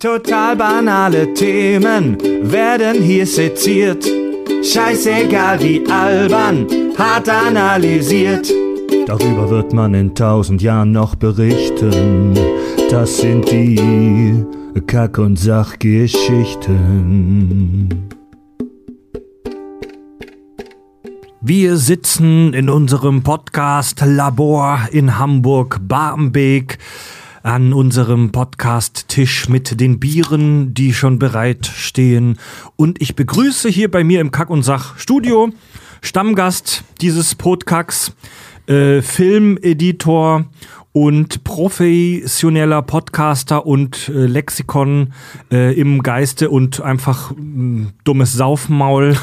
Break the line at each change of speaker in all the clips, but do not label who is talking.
Total banale Themen werden hier seziert. Scheißegal wie albern, hart analysiert. Darüber wird man in tausend Jahren noch berichten. Das sind die Kack- und Sachgeschichten. Wir sitzen in unserem Podcast-Labor in Hamburg-Barmbek an unserem Podcast-Tisch mit den Bieren, die schon bereit stehen. Und ich begrüße hier bei mir im Kack- und Sach-Studio Stammgast dieses Podcasts, äh, Filmeditor und professioneller Podcaster und äh, Lexikon äh, im Geiste und einfach mh, dummes Saufmaul.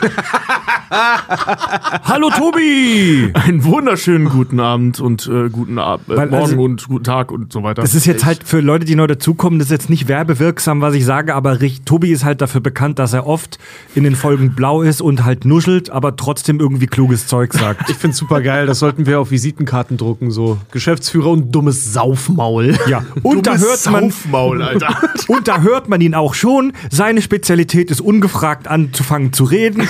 Hallo Tobi!
Einen wunderschönen guten Abend und äh, guten Ab äh,
Weil,
Morgen
also-
und guten Tag und so weiter.
Das ist jetzt halt für Leute, die neu dazukommen, das ist jetzt nicht werbewirksam, was ich sage, aber Rich- Tobi ist halt dafür bekannt, dass er oft in den Folgen blau ist und halt nuschelt, aber trotzdem irgendwie kluges Zeug sagt.
Ich find's super geil, das sollten wir auf Visitenkarten drucken, so Geschäftsführer und dummes Saufmaul.
Ja, und da
Dummes
hört man
Saufmaul, Alter.
und da hört man ihn auch schon. Seine Spezialität ist ungefragt anzufangen zu reden.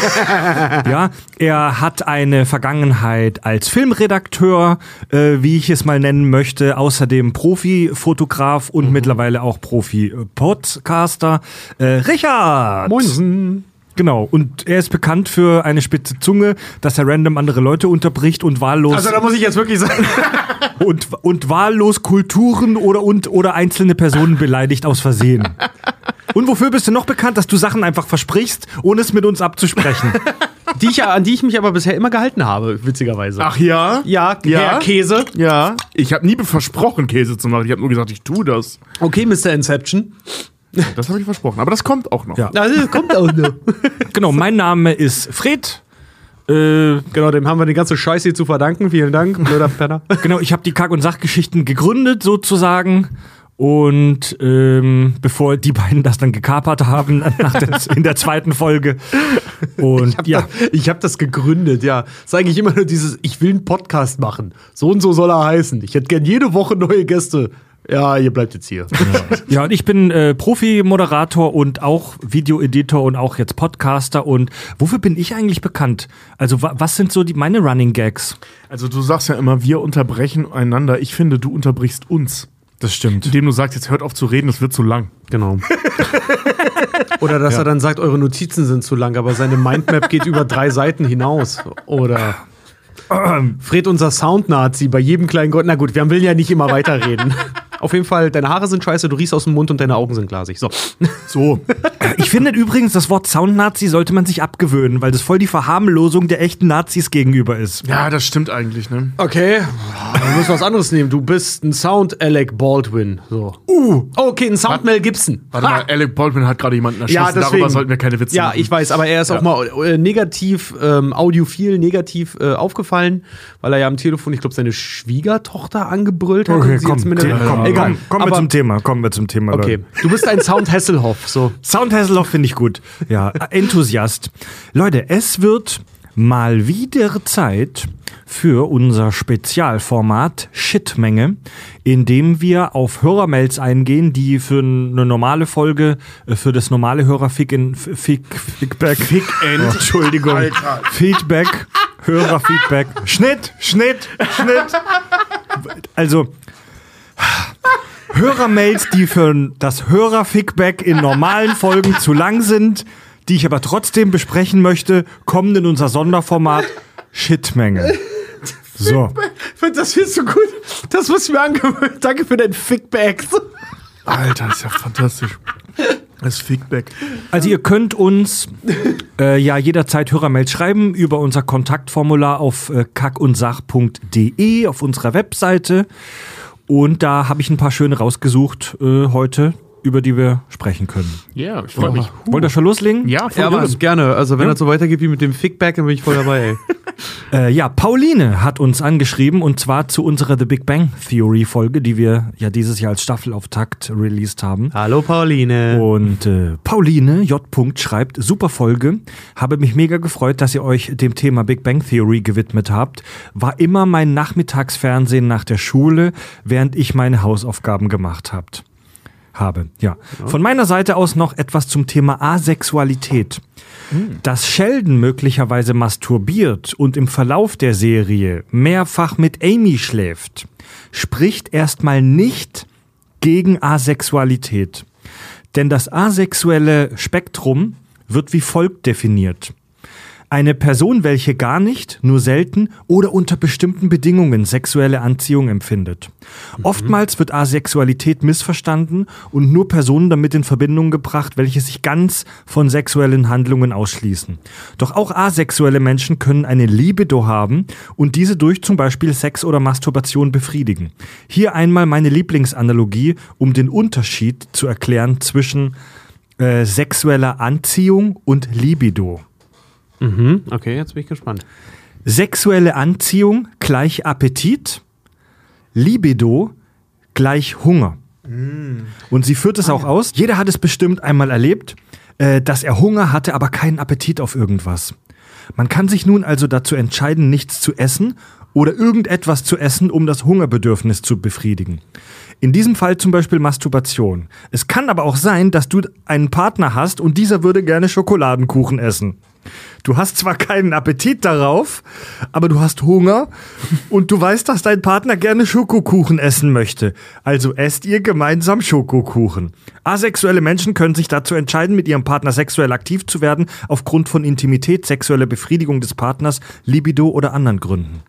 Ja, er hat eine Vergangenheit als Filmredakteur, äh, wie ich es mal nennen möchte, außerdem Profi-Fotograf und mittlerweile auch Profi-Podcaster. Äh, Richard!
Moinsen.
Genau, und er ist bekannt für eine spitze Zunge, dass er random andere Leute unterbricht und wahllos
Also da muss ich jetzt wirklich sagen,
und, und wahllos Kulturen oder, und, oder einzelne Personen beleidigt aus Versehen. Und wofür bist du noch bekannt, dass du Sachen einfach versprichst, ohne es mit uns abzusprechen?
die ich, ja- an die ich mich aber bisher immer gehalten habe, witzigerweise.
Ach ja?
ja,
Ja.
Herr Käse.
Ja. Ich habe nie versprochen, Käse zu machen. Ich habe nur gesagt, ich tue das.
Okay, Mr. Inception.
Das habe ich versprochen. Aber das kommt auch noch.
Ja.
Also, kommt auch noch.
genau, mein Name ist Fred. Äh,
genau, dem haben wir die ganze Scheiße hier zu verdanken. Vielen Dank, blöder Penner.
genau, ich habe die Kack- und Sachgeschichten gegründet sozusagen. Und ähm, bevor die beiden das dann gekapert haben nach der, in der zweiten Folge. Und ja,
Ich habe das gegründet, ja. Das ist eigentlich immer nur dieses, ich will einen Podcast machen. So und so soll er heißen. Ich hätte gern jede Woche neue Gäste. Ja, ihr bleibt jetzt hier.
Ja, und ich bin äh, Profi-Moderator und auch Videoeditor und auch jetzt Podcaster. Und wofür bin ich eigentlich bekannt? Also, wa was sind so die, meine Running Gags?
Also du sagst ja immer, wir unterbrechen einander. Ich finde, du unterbrichst uns.
Das stimmt.
Indem du sagst, jetzt hört auf zu reden, es wird zu lang.
Genau. Oder dass er dann sagt, eure Notizen sind zu lang, aber seine Mindmap geht über drei Seiten hinaus. Oder Fred, unser Sound-Nazi, bei jedem kleinen Gott. Na gut, wir will ja nicht immer weiterreden. Auf jeden Fall, deine Haare sind scheiße, du riechst aus dem Mund und deine Augen sind glasig. So.
So.
Ich finde übrigens, das Wort Sound-Nazi sollte man sich abgewöhnen, weil das voll die Verharmlosung der echten Nazis gegenüber ist.
Ja, das stimmt eigentlich, ne?
Okay, dann müssen wir was anderes nehmen. Du bist ein Sound-Alec Baldwin. So. Uh. Okay, ein Sound-Mel Gibson.
Warte
Ha!
mal, Alec Baldwin hat gerade jemanden erschossen.
Ja, deswegen.
Darüber sollten wir keine Witze
Ja,
machen.
ich weiß, aber er ist auch mal äh, negativ, ähm, audiophil negativ äh, aufgefallen, weil er ja am Telefon, ich glaube, seine Schwiegertochter angebrüllt hat. und sie jetzt mit
komm,
Egal.
komm, kommen wir zum Thema. Kommen wir zum Thema.
Okay,
Leute.
du bist ein Sound Hasselhoff, so.
Sound Hasselhoff finde ich gut. Ja, Enthusiast. Leute, es wird mal wieder Zeit für unser Spezialformat Shitmenge, in dem wir auf Hörermails eingehen, die für eine normale Folge, äh, für das normale Hörerfick in Fick, Feedback. Fick End. Oh, Entschuldigung. Feedback. Hörerfeedback. Schnitt, Schnitt, Schnitt. Also, Hörermails, die für das Hörerfeedback in normalen Folgen zu lang sind, die ich aber trotzdem besprechen möchte, kommen in unser Sonderformat Shitmenge. So.
Das findest du gut. Das muss ich mir angewöhnen. Danke für dein Fickback.
Alter, ist ja fantastisch. Das Feedback.
Also ihr könnt uns äh, ja jederzeit Hörermails schreiben über unser Kontaktformular auf äh, kackundsach.de auf unserer Webseite. Und da habe ich ein paar schöne rausgesucht äh, heute, über die wir sprechen können.
Ja, ich freue mich.
Wollt ihr schon loslegen?
Ja, voll
Ja. Mann, gerne. Also, wenn
Ja.
das so weitergeht wie mit dem Fickback, dann bin ich voll dabei, ey.
Äh, ja, Pauline hat uns angeschrieben und zwar zu unserer The Big Bang Theory Folge, die wir ja dieses Jahr als Staffelauftakt released haben.
Hallo, Pauline.
Und äh, Pauline J. schreibt, super Folge, habe mich mega gefreut, dass ihr euch dem Thema Big Bang Theory gewidmet habt. War immer mein Nachmittagsfernsehen nach der Schule, während ich meine Hausaufgaben gemacht habt. Habe. Ja. Von meiner Seite aus noch etwas zum Thema Asexualität. Dass Sheldon möglicherweise masturbiert und im Verlauf der Serie mehrfach mit Amy schläft, spricht erstmal nicht gegen Asexualität. Denn das asexuelle Spektrum wird wie folgt definiert. Eine Person, welche gar nicht, nur selten oder unter bestimmten Bedingungen sexuelle Anziehung empfindet. Oftmals wird Asexualität missverstanden und nur Personen damit in Verbindung gebracht, welche sich ganz von sexuellen Handlungen ausschließen. Doch auch asexuelle Menschen können eine Libido haben und diese durch zum Beispiel Sex oder Masturbation befriedigen. Hier einmal meine Lieblingsanalogie, um den Unterschied zu erklären zwischen äh, sexueller Anziehung und Libido.
Mhm. Okay, jetzt bin ich gespannt.
Sexuelle Anziehung gleich Appetit, Libido gleich Hunger. Und sie führt es auch aus. Jeder hat es bestimmt einmal erlebt, äh, dass er Hunger hatte, aber keinen Appetit auf irgendwas. Man kann sich nun also dazu entscheiden, nichts zu essen oder irgendetwas zu essen, um das Hungerbedürfnis zu befriedigen. In diesem Fall zum Beispiel Masturbation. Es kann aber auch sein, dass du einen Partner hast und dieser würde gerne Schokoladenkuchen essen. Du hast zwar keinen Appetit darauf, aber du hast Hunger und du weißt, dass dein Partner gerne Schokokuchen essen möchte. Also esst ihr gemeinsam Schokokuchen. Asexuelle Menschen können sich dazu entscheiden, mit ihrem Partner sexuell aktiv zu werden, aufgrund von Intimität, sexueller Befriedigung des Partners, Libido oder anderen Gründen.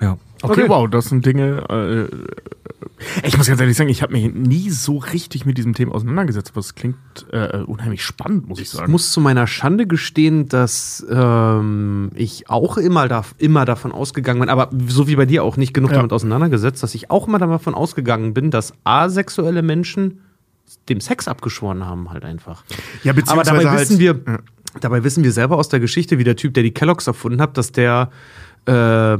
Ja.
Okay, wow, das sind Dinge. Äh, ich muss ganz ehrlich sagen, ich habe mich nie so richtig mit diesem Thema auseinandergesetzt, aber es klingt äh, unheimlich spannend, muss ich
Ich
sagen.
muss zu meiner Schande gestehen, dass ähm, ich auch immer, da, immer davon ausgegangen bin, aber so wie bei dir auch nicht genug
Ja.
damit auseinandergesetzt, dass ich auch immer davon ausgegangen bin, dass asexuelle Menschen dem Sex abgeschworen haben, halt einfach.
ja,
Aber
beziehungsweise
dabei
halt,
wissen wir, dabei wissen wir selber aus der Geschichte, wie der Typ, der die Kelloggs erfunden hat, dass der, äh,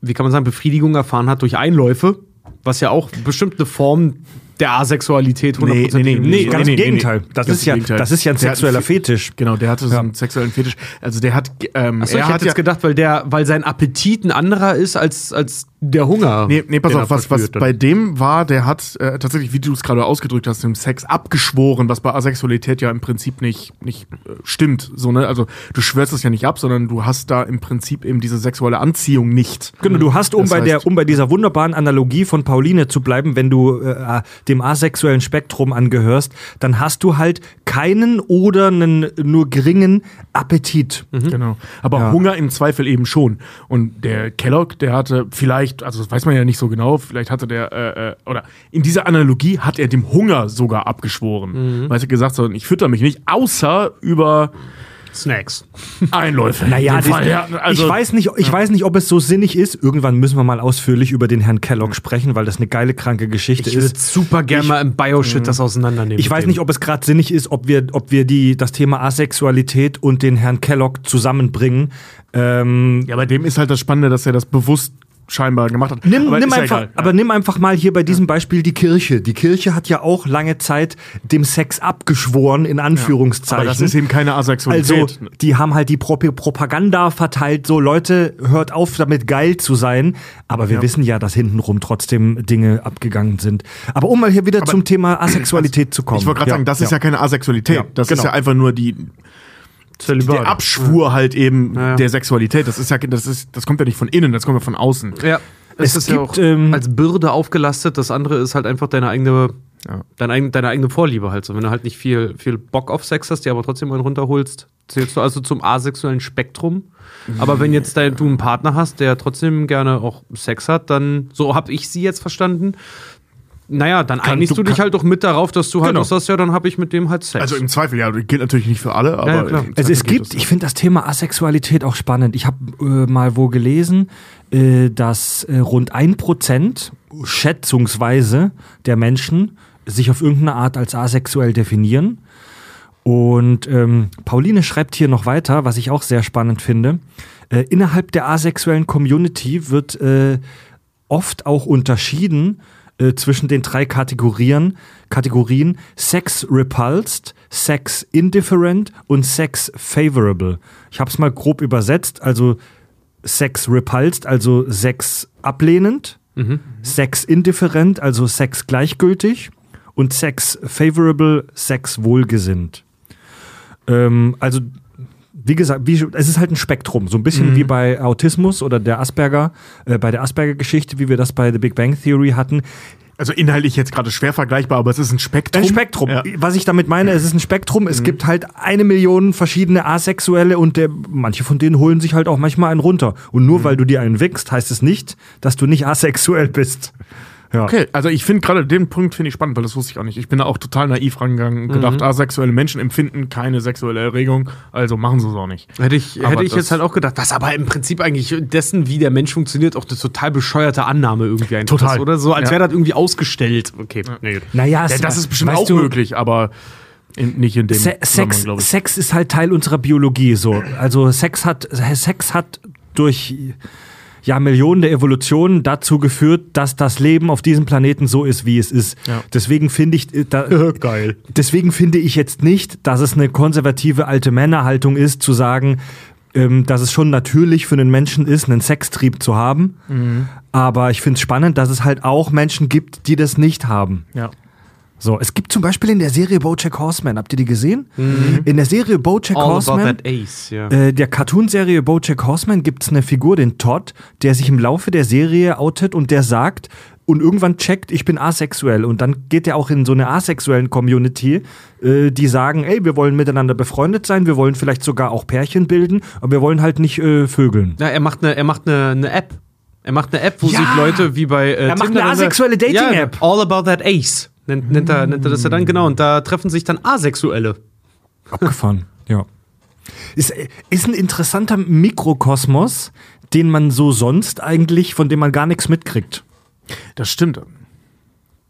wie kann man sagen, Befriedigung erfahren hat durch Einläufe, was ja auch bestimmt eine Form der Asexualität 100%
Nee, nee, nee,
Nee,
nee,
ganz
nee,
im Gegenteil.
nee.
Das, ist ja,
Gegenteil.
das ist ja ein sexueller Fetisch.
Genau, der hatte so einen sexuellen Fetisch. Also der hat, ähm,
Achso, ich hätte jetzt gedacht, weil, der, weil sein Appetit ein anderer ist als, als der Hunger.
Nee, nee, pass auf, was, was bei dem war, der hat äh, tatsächlich, wie du es gerade ausgedrückt hast, dem Sex abgeschworen, was bei Asexualität ja im Prinzip nicht, nicht äh, stimmt. So, ne? Also du schwörst es ja nicht ab, sondern du hast da im Prinzip eben diese sexuelle Anziehung nicht.
Genau, du hast, um
Das
bei, der,
heißt-
um bei dieser wunderbaren Analogie von Pauline zu bleiben, wenn du äh, dem asexuellen Spektrum angehörst, dann hast du halt keinen oder einen nur geringen Appetit.
Genau. Aber
Ja.
Hunger im Zweifel eben schon. Und der Kellogg, der hatte vielleicht, also das weiß man ja nicht so genau, vielleicht hatte der, äh, äh, oder in dieser Analogie hat er dem Hunger sogar abgeschworen. Weil er gesagt hat, ich fütter mich nicht, außer über
Snacks.
Einläufe.
Naja,
Fall,
das-
ja, also,
ich, weiß nicht, ich weiß nicht, ob es so sinnig ist. Irgendwann müssen wir mal ausführlich über den Herrn Kellogg sprechen, weil das eine geile, kranke Geschichte
Ich
ist.
würde super gerne mal im Bioshit das auseinandernehmen.
Ich weiß nicht, ob es gerade sinnig ist, ob wir, ob wir die, das Thema Asexualität und den Herrn Kellogg zusammenbringen. Ähm,
Ja, bei dem ist halt das Spannende, dass er das bewusst scheinbar gemacht hat.
Nimm,
Aber
nimm,
ja
einfach,
egal.
aber nimm einfach mal hier bei diesem Beispiel die Kirche. Die Kirche hat ja auch lange Zeit dem Sex abgeschworen, in Anführungszeichen.
Aber das ist eben keine Asexualität.
also, die haben halt die Pro Propaganda verteilt, so Leute, hört auf damit geil zu sein. Aber wir
Ja.
wissen ja, dass hintenrum trotzdem Dinge abgegangen sind. Aber um mal hier wieder zum Thema Asexualität zu kommen.
ich wollte gerade sagen, das ist ja keine Asexualität.
Ja,
das
genau.
ist ja einfach nur die,
Zölibat.
der Abschwur halt eben
Ja, ja.
der Sexualität. Das ist ja, das ist, das kommt ja nicht von innen, das kommt ja von außen.
Ja.
Es
Es ist ja
gibt,
auch
ähm,
als Bürde aufgelastet. Das andere ist halt einfach deine eigene,
Ja.
deine, deine eigene Vorliebe halt so. Wenn du halt nicht viel, viel Bock auf Sex hast, dir aber trotzdem einen runterholst, zählst du also zum asexuellen Spektrum. Aber wenn jetzt dein, du einen Partner hast, der trotzdem gerne auch Sex hat, dann, so habe ich sie jetzt verstanden, naja, dann einigst
du
du, dich
kann-
halt doch mit darauf, dass du halt
Genau.
auch sagst, ja, dann habe ich mit dem halt Sex.
Also im Zweifel, ja, gilt natürlich nicht für alle, aber
Ja, klar.
im
Also es gibt, ich finde das Thema Asexualität auch spannend. Ich habe äh, mal wo gelesen, äh, dass äh, rund ein Prozent schätzungsweise der Menschen sich auf irgendeine Art als asexuell definieren. Und ähm, Pauline schreibt hier noch weiter, was ich auch sehr spannend finde. Äh, innerhalb der asexuellen Community wird äh, oft auch unterschieden äh, zwischen den drei Kategorien, Kategorien Sex Repulsed, Sex Indifferent und Sex Favorable. Ich habe es mal grob übersetzt, also Sex Repulsed, also Sex ablehnend, Sex Indifferent, also Sex gleichgültig und Sex favorable, Sex wohlgesinnt. Ähm, also wie gesagt, wie, es ist halt ein Spektrum, so ein bisschen
Mhm.
wie bei Autismus oder der Asperger, äh, bei der Asperger-Geschichte, wie wir das bei The Big Bang Theory hatten.
Also inhaltlich jetzt gerade schwer vergleichbar, aber es ist ein Spektrum.
Ein Spektrum.
Ja.
Was ich damit meine, es ist ein Spektrum.
Mhm.
Es gibt halt eine Million verschiedene Asexuelle und der, manche von denen holen sich halt auch manchmal einen runter. Und
Mhm.
nur weil du dir einen wickst, heißt es nicht, dass du nicht asexuell bist. Ja.
Okay, also ich finde gerade den Punkt finde ich spannend, weil das wusste ich auch nicht. Ich bin da auch total naiv rangegangen und gedacht,
Mhm.
asexuelle Menschen empfinden keine sexuelle Erregung, also machen sie es auch nicht.
Hätte ich,
Aber
hätte ich
das-
jetzt halt auch gedacht, was aber im Prinzip eigentlich dessen, wie der Mensch funktioniert, auch eine total bescheuerte Annahme irgendwie einfach
Total.
ist, oder? So, als
Ja.
wäre das irgendwie ausgestellt. Okay, nee, gut.
Naja,
Ja,
es-
das ist bestimmt auch
du,
möglich, aber in, nicht in dem
Se Sex. Sex ist halt Teil unserer Biologie. So, also Sex hat Sex hat durch ja Millionen der Evolutionen dazu geführt, dass das Leben auf diesem Planeten so ist, wie es ist.
Ja.
Deswegen finde ich äh, da,
Geil.
deswegen finde ich jetzt nicht, dass es eine konservative alte Männerhaltung ist, zu sagen, ähm, dass es schon natürlich für einen Menschen ist, einen Sextrieb zu haben.
Mhm.
Aber ich finde es spannend, dass es halt auch Menschen gibt, die das nicht haben.
Ja.
So, es gibt zum Beispiel in der Serie BoJack Horseman, habt ihr die gesehen? In der Serie BoJack
All about
Horseman,
that ace, ja.
äh, der Cartoonserie BoJack Horseman, gibt es eine Figur, den Todd, der sich im Laufe der Serie outet und der sagt und irgendwann checkt, ich bin asexuell und dann geht er auch in so eine asexuellen Community, äh, die sagen, ey, wir wollen miteinander befreundet sein, wir wollen vielleicht sogar auch Pärchen bilden, aber wir wollen halt nicht äh, vögeln.
Ja, er macht eine, er macht eine, eine App. Er macht eine App, wo
Ja!
sich Leute wie bei äh,
Er macht
Tinder
eine asexuelle Dating-App.
Ja, All About That Ace. Nennt, nennt, er, nennt er das ja dann genau. Und da treffen sich dann Asexuelle.
Abgefahren, ja. Ist, ist ein interessanter Mikrokosmos, den man so sonst eigentlich, von dem man gar nichts mitkriegt.
Das stimmt.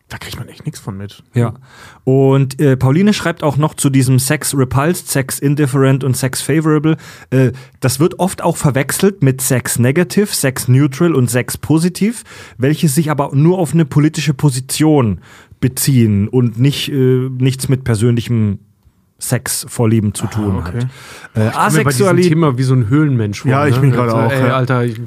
Da kriegt man echt nichts von mit.
Ja. Und äh, Pauline schreibt auch noch zu diesem Sex Repulsed, Sex Indifferent und Sex Favorable. Äh, das wird oft auch verwechselt mit Sex Negative, Sex Neutral und Sex Positiv, welche sich aber nur auf eine politische Position beziehen und nicht, äh, nichts mit persönlichem Sexvorlieben zu tun
okay.
hat. Äh, Asexualität.
Thema wie so ein Höhlenmensch vor,
Ja, ich bin gerade
Also,
auch,
Ey,
ja.
Alter, ich,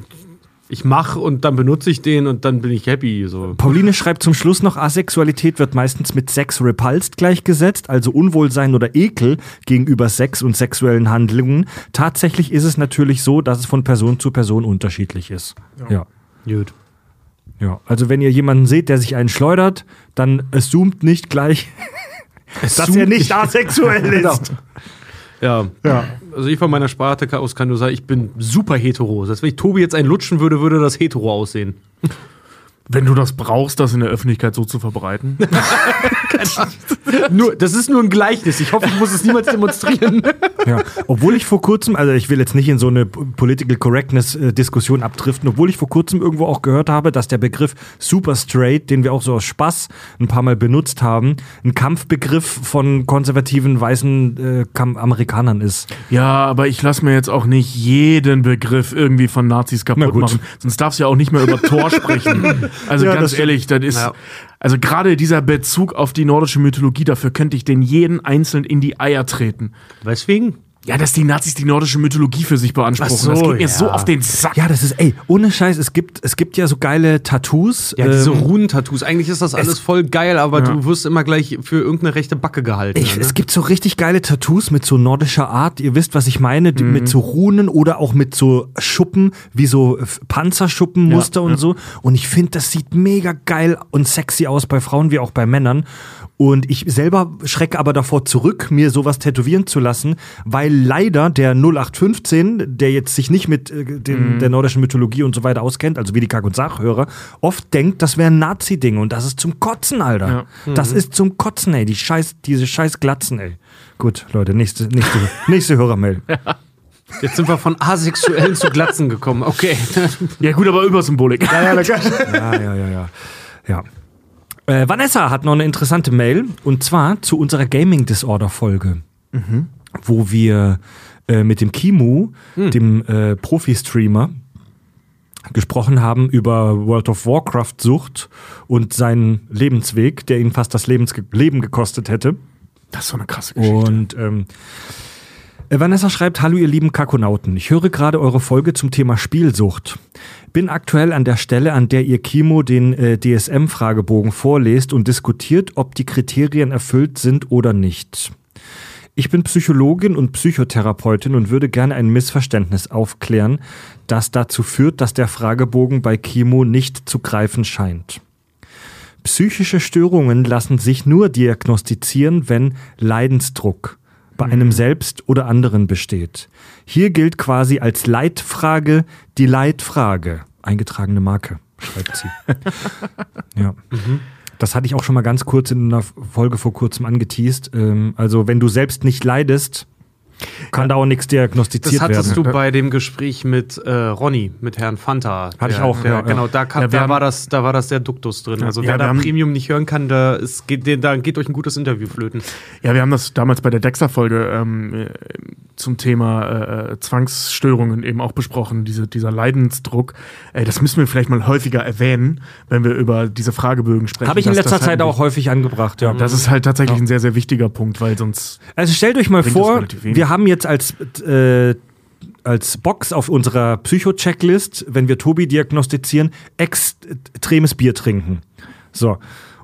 ich mach und dann benutze ich den und dann bin ich happy. So.
Pauline schreibt zum Schluss noch, Asexualität wird meistens mit Sex repulsed gleichgesetzt, also Unwohlsein oder Ekel gegenüber Sex und sexuellen Handlungen. Tatsächlich ist es natürlich so, dass es von Person zu Person unterschiedlich ist. Ja.
Gut.
Ja. Also wenn ihr jemanden seht, der sich einen schleudert, dann assumt nicht gleich, dass er nicht asexuell
Genau.
ist.
Ja.
Ja.
Also ich von meiner Sparte aus kann nur sagen, ich bin super hetero. Das heißt, wenn ich Tobi jetzt einen lutschen würde, würde das hetero aussehen.
Wenn du das brauchst, das in der Öffentlichkeit so zu verbreiten.
nur, das ist nur ein Gleichnis. Ich hoffe, ich muss es niemals demonstrieren.
Ja, obwohl ich vor kurzem, also ich will jetzt nicht in so eine Political Correctness äh, Diskussion abdriften, obwohl ich vor kurzem irgendwo auch gehört habe, dass der Begriff Super Straight, den wir auch so aus Spaß ein paar Mal benutzt haben, ein Kampfbegriff von konservativen weißen äh, Amerikanern ist.
ja, aber ich lasse mir jetzt auch nicht jeden Begriff irgendwie von Nazis
Na
kaputt
gut.
machen. Sonst darfst du ja auch nicht mehr über Tor sprechen. Also
Ja,
ganz ehrlich, das ist.
Ja.
Also gerade dieser Bezug auf die nordische Mythologie, dafür könnte ich den jeden einzeln in die Eier treten.
Weswegen?
Ja, dass die Nazis die nordische Mythologie für sich beanspruchen.
So,
das geht mir
ja.
so auf den Sack.
Ja, das ist, ey, ohne Scheiß, es gibt, es gibt ja so geile Tattoos.
Ja, diese
ähm,
Runentattoos. Eigentlich ist das alles voll geil, aber du wirst immer gleich für irgendeine rechte Backe gehalten.
Ich,
ne?
Es gibt so richtig geile Tattoos mit so nordischer Art. Ihr wisst, was ich meine, die, mit so Runen oder auch mit so Schuppen, wie so Panzerschuppenmuster
Ja,
und
ja.
so. Und ich finde, das sieht mega geil und sexy aus bei Frauen wie auch bei Männern. Und ich selber schrecke aber davor zurück, mir sowas tätowieren zu lassen, weil leider der 0815, der jetzt sich nicht mit äh, den, der nordischen Mythologie und so weiter auskennt, also wie die Kack- und Sachhörer, oft denkt, das wäre ein Nazi-Ding und das ist zum Kotzen, Alter. Das ist zum Kotzen, ey. Die scheiß, diese scheiß Glatzen, ey. Gut, Leute, nächste, nächste, nächste Hörermail.
Jetzt sind wir von Asexuellen zu Glatzen gekommen. Okay.
Ja, gut, aber Übersymbolik.
Ja, ja, ja, ja. ja. Äh, Vanessa hat noch eine interessante Mail und zwar zu unserer Gaming Disorder Folge, wo wir äh, mit dem Kimu, dem äh, Profi-Streamer, gesprochen haben über World of Warcraft Sucht und seinen Lebensweg, der ihn fast das Lebens Leben gekostet hätte.
Das ist so eine krasse Geschichte.
Und ähm, Äh, Vanessa schreibt, hallo ihr lieben Kakonauten. Ich höre gerade eure Folge zum Thema Spielsucht. Bin aktuell an der Stelle, an der ihr Kimo den äh, DSM-Fragebogen vorlest und diskutiert, ob die Kriterien erfüllt sind oder nicht. Ich bin Psychologin und Psychotherapeutin und würde gerne ein Missverständnis aufklären, das dazu führt, dass der Fragebogen bei Kimo nicht zu greifen scheint. Psychische Störungen lassen sich nur diagnostizieren, wenn Leidensdruck bei einem selbst oder anderen besteht. Hier gilt quasi als Leitfrage die Leitfrage. Eingetragene Marke, schreibt sie. ja. Das hatte ich auch schon mal ganz kurz in einer Folge vor kurzem angeteased. Ähm, also, wenn du selbst nicht leidest, kann da auch nichts diagnostiziert
Das hattest
werden.
du bei dem Gespräch mit äh, Ronny, mit Herrn Fanta.
Hatte ich
Der-
auch,
der,
ja.
Genau, da, kam,
Ja,
da,
haben-
war das, da war das der Duktus drin. Also
Ja,
wer da
haben-
Premium nicht hören kann, da, ist, geht, da geht euch ein gutes Interview flöten.
Ja, wir haben das damals bei der Dexter-Folge ähm, äh, zum Thema äh, Zwangsstörungen eben auch besprochen, diese, dieser Leidensdruck. Äh, das müssen wir vielleicht mal häufiger erwähnen, wenn wir über diese Fragebögen sprechen.
Habe ich in letzter
halt
Zeit auch häufig angebracht, ja.
Das ist halt tatsächlich ein sehr, sehr wichtiger Punkt, weil sonst.
Also stellt euch mal vor, wir haben jetzt als, äh, als Box auf unserer Psycho-Checklist, wenn wir Tobi diagnostizieren, extremes Bier trinken. So.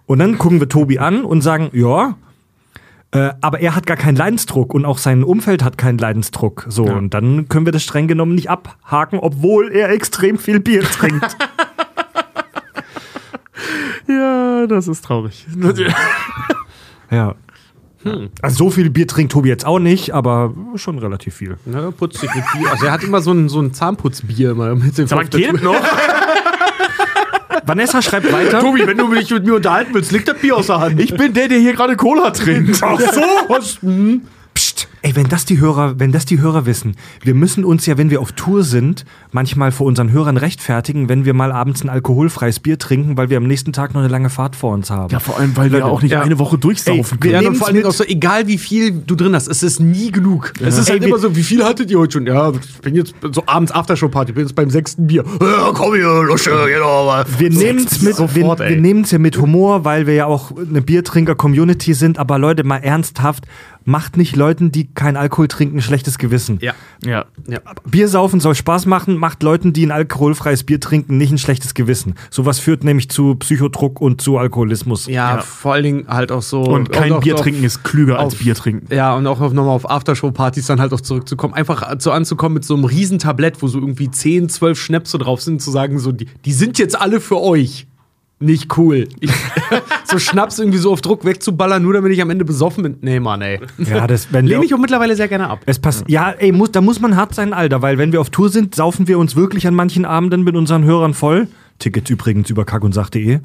Und dann gucken wir Tobi an und sagen, ja, äh, aber er hat gar keinen Leidensdruck und auch sein Umfeld hat keinen Leidensdruck. So, und dann können wir das streng genommen nicht abhaken, obwohl er extrem viel Bier trinkt.
Ja, das ist traurig.
ja. Also so viel Bier trinkt Tobi jetzt auch nicht, aber schon relativ viel.
Na, putzt sich mit Bier. Also er hat immer so ein, so ein Zahnputzbier immer mit dem
geht noch?
Vanessa schreibt weiter.
Tobi, wenn du dich mit mir unterhalten willst, liegt das Bier aus der Hand.
Ich bin der, der hier gerade Cola trinkt.
Ach so? Was? Hm? Ey, wenn das die Hörer, wenn das die Hörer wissen, wir müssen uns ja, wenn wir auf Tour sind, manchmal vor unseren Hörern rechtfertigen, wenn wir mal abends ein alkoholfreies Bier trinken, weil wir am nächsten Tag noch eine lange Fahrt vor uns haben.
Ja, vor allem, weil wir auch nicht
Ja.
eine Woche durchsaufen
Ja,
können.
und
nehmen's
vor
mit.
auch so, egal wie viel du drin hast, es ist nie genug. Es ist halt immer so, wie viel hattet ihr heute schon? Ja, ich bin jetzt so abends Aftershow-Party, ich bin jetzt beim sechsten Bier. Ja, komm hier, Lusche, genau. aber
wir nehmen es mit,
Sofort,
wir, wir ja mit Humor, weil wir ja auch eine Biertrinker-Community sind. Aber Leute, mal ernsthaft, macht nicht Leuten, die kein Alkohol trinken, ein schlechtes Gewissen.
Ja,
Ja.
ja.
Bier saufen soll Spaß machen, macht Leuten, die ein alkoholfreies Bier trinken, nicht ein schlechtes Gewissen. Sowas führt nämlich zu Psychodruck und zu Alkoholismus.
Ja,
Ja.
vor allen Dingen halt auch so.
Und kein
auch
Bier
auf-
trinken ist klüger als
auf-
Bier trinken.
Ja, und auch auf, nochmal auf Aftershow-Partys dann halt auch zurückzukommen. Einfach so anzukommen mit so einem riesen Tablett, wo so irgendwie 10, 12 Schnäpse drauf sind, zu sagen, so, die, die sind jetzt alle für euch. Nicht cool. Ich, so Schnaps irgendwie so auf Druck wegzuballern, nur damit ich am Ende besoffen bin. Nee, Mann, ey.
Ja, das, wenn
Lehne ich auch mittlerweile sehr gerne ab.
Es passt. Ja, ey, muss, da muss man hart sein, Alter, weil wenn wir auf Tour sind, saufen wir uns wirklich an manchen Abenden mit unseren Hörern voll. Tickets übrigens über kackundsach.de.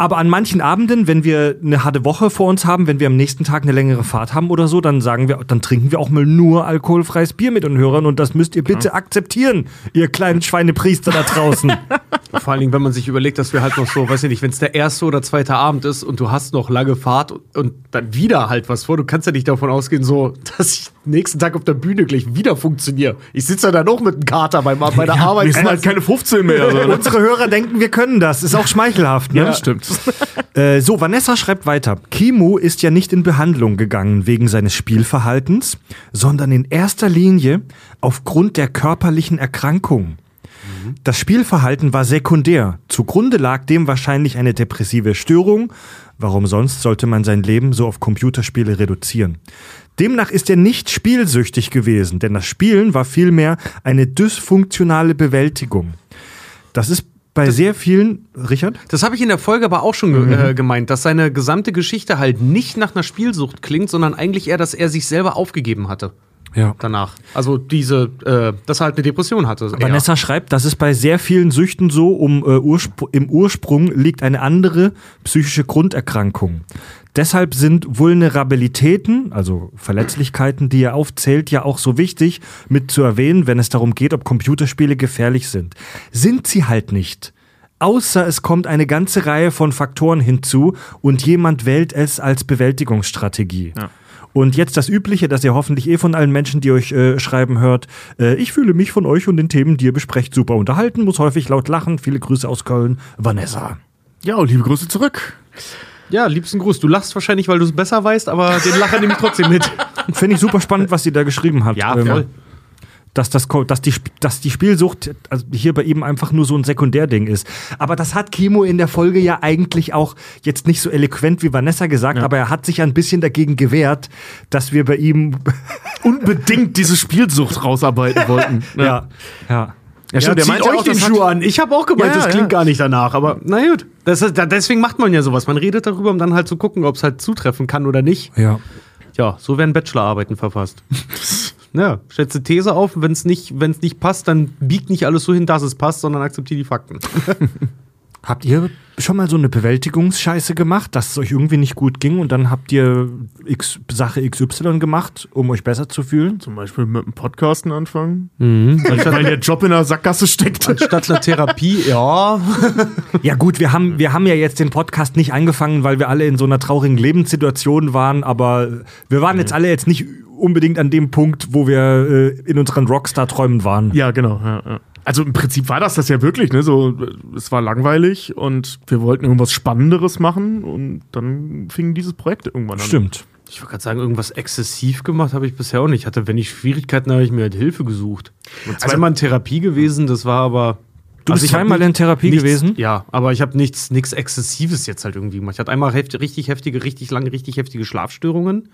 Aber an manchen Abenden, wenn wir eine harte Woche vor uns haben, wenn wir am nächsten Tag eine längere Fahrt haben oder so, dann sagen wir, dann trinken wir auch mal nur alkoholfreies Bier mit den Hörern und das müsst ihr bitte akzeptieren, ihr kleinen Schweinepriester da draußen.
Vor allen Dingen, wenn man sich überlegt, dass wir halt noch so, weiß ich nicht, wenn es der erste oder zweite Abend ist und du hast noch lange Fahrt und, und dann wieder halt was vor, du kannst ja nicht davon ausgehen, so, dass ich nächsten Tag auf der Bühne gleich wieder funktioniere. Ich sitze ja dann auch mit einem Kater beim, bei der Arbeit.
Wir sind halt keine 15 mehr. Also.
Unsere Hörer denken, wir können das. Ist auch schmeichelhaft, ne?
Ja, stimmt.
Äh, so, Vanessa schreibt weiter. Kimu ist ja nicht in Behandlung gegangen wegen seines Spielverhaltens, sondern in erster Linie aufgrund der körperlichen Erkrankung. Das Spielverhalten war sekundär. Zugrunde lag dem wahrscheinlich eine depressive Störung. Warum sonst sollte man sein Leben so auf Computerspiele reduzieren? Demnach ist er nicht spielsüchtig gewesen, denn das Spielen war vielmehr eine dysfunktionale Bewältigung. Das ist bei sehr vielen, Richard?
Das habe ich in der Folge aber auch schon ge äh, gemeint, dass seine gesamte Geschichte halt nicht nach einer Spielsucht klingt, sondern eigentlich eher, dass er sich selber aufgegeben hatte
Ja.
danach. Also diese, äh, dass er halt eine Depression hatte. eher.
Vanessa schreibt, das ist bei sehr vielen Süchten so, um, äh, Urspr im Ursprung liegt eine andere psychische Grunderkrankung. Deshalb sind Vulnerabilitäten, also Verletzlichkeiten, die er aufzählt, ja auch so wichtig mit zu erwähnen, wenn es darum geht, ob Computerspiele gefährlich sind. Sind sie halt nicht. Außer es kommt eine ganze Reihe von Faktoren hinzu und jemand wählt es als Bewältigungsstrategie. Und jetzt das Übliche, das ihr hoffentlich eh von allen Menschen, die euch äh, schreiben, hört. Äh, ich fühle mich von euch und den Themen, die ihr besprecht, super unterhalten, muss häufig laut lachen. Viele Grüße aus Köln. Vanessa.
Ja, und liebe Grüße zurück.
Ja, liebsten Gruß. Du lachst wahrscheinlich, weil du es besser weißt, aber den Lacher nehme ich trotzdem mit.
finde ich super spannend, was sie da geschrieben hat.
Ja,
Ähm,
voll.
Dass, das, dass, die, dass die Spielsucht also hier bei ihm einfach nur so ein Sekundärding ist. Aber das hat Kimo in der Folge ja eigentlich auch jetzt nicht so eloquent wie Vanessa gesagt, aber er hat sich ein bisschen dagegen gewehrt, dass wir bei ihm.
Unbedingt diese Spielsucht rausarbeiten wollten.
ja, ja.
ja stimmt. der
zieht
meinte
euch
auch,
den Schuh an. Ich habe auch gemeint,
Ja,
das
ja.
klingt gar nicht danach. Aber na gut, das ist, deswegen macht man ja sowas. Man redet darüber, um dann halt zu gucken, ob es halt zutreffen kann oder nicht.
Ja.
Ja, so werden Bachelorarbeiten verfasst. ja, stellst These auf, wenn es nicht, wenn's nicht passt, dann biegt nicht alles so hin, dass es passt, sondern akzeptiert die Fakten.
Habt ihr schon mal so eine Bewältigungsscheiße gemacht, dass es euch irgendwie nicht gut ging und dann habt ihr X, Sache XY gemacht, um euch besser zu fühlen?
Zum Beispiel mit dem Podcasten anfangen.
Mhm.
Weil der Job in der Sackgasse steckt.
Statt einer Therapie, ja.
Ja gut, wir haben, wir haben ja jetzt den Podcast nicht angefangen, weil wir alle in so einer traurigen Lebenssituation waren, aber wir waren jetzt alle jetzt nicht unbedingt an dem Punkt, wo wir äh, in unseren Rockstar-Träumen waren.
Ja, genau. Ja, ja. Also im Prinzip war das das ja wirklich, ne? So, es war langweilig und wir wollten irgendwas Spannenderes machen und dann fing dieses Projekt irgendwann an.
Stimmt.
Ich wollte gerade sagen, irgendwas exzessiv gemacht habe ich bisher auch nicht. Ich hatte, wenn ich Schwierigkeiten habe, ich mir halt Hilfe gesucht. Ich bin zweimal in Therapie gewesen, das war aber.
Du bist
ich hab
zweimal in Therapie
nichts,
gewesen?
Ja, aber ich habe nichts, nichts Exzessives jetzt halt irgendwie gemacht. Ich hatte einmal heft, richtig heftige, richtig lange, richtig heftige Schlafstörungen.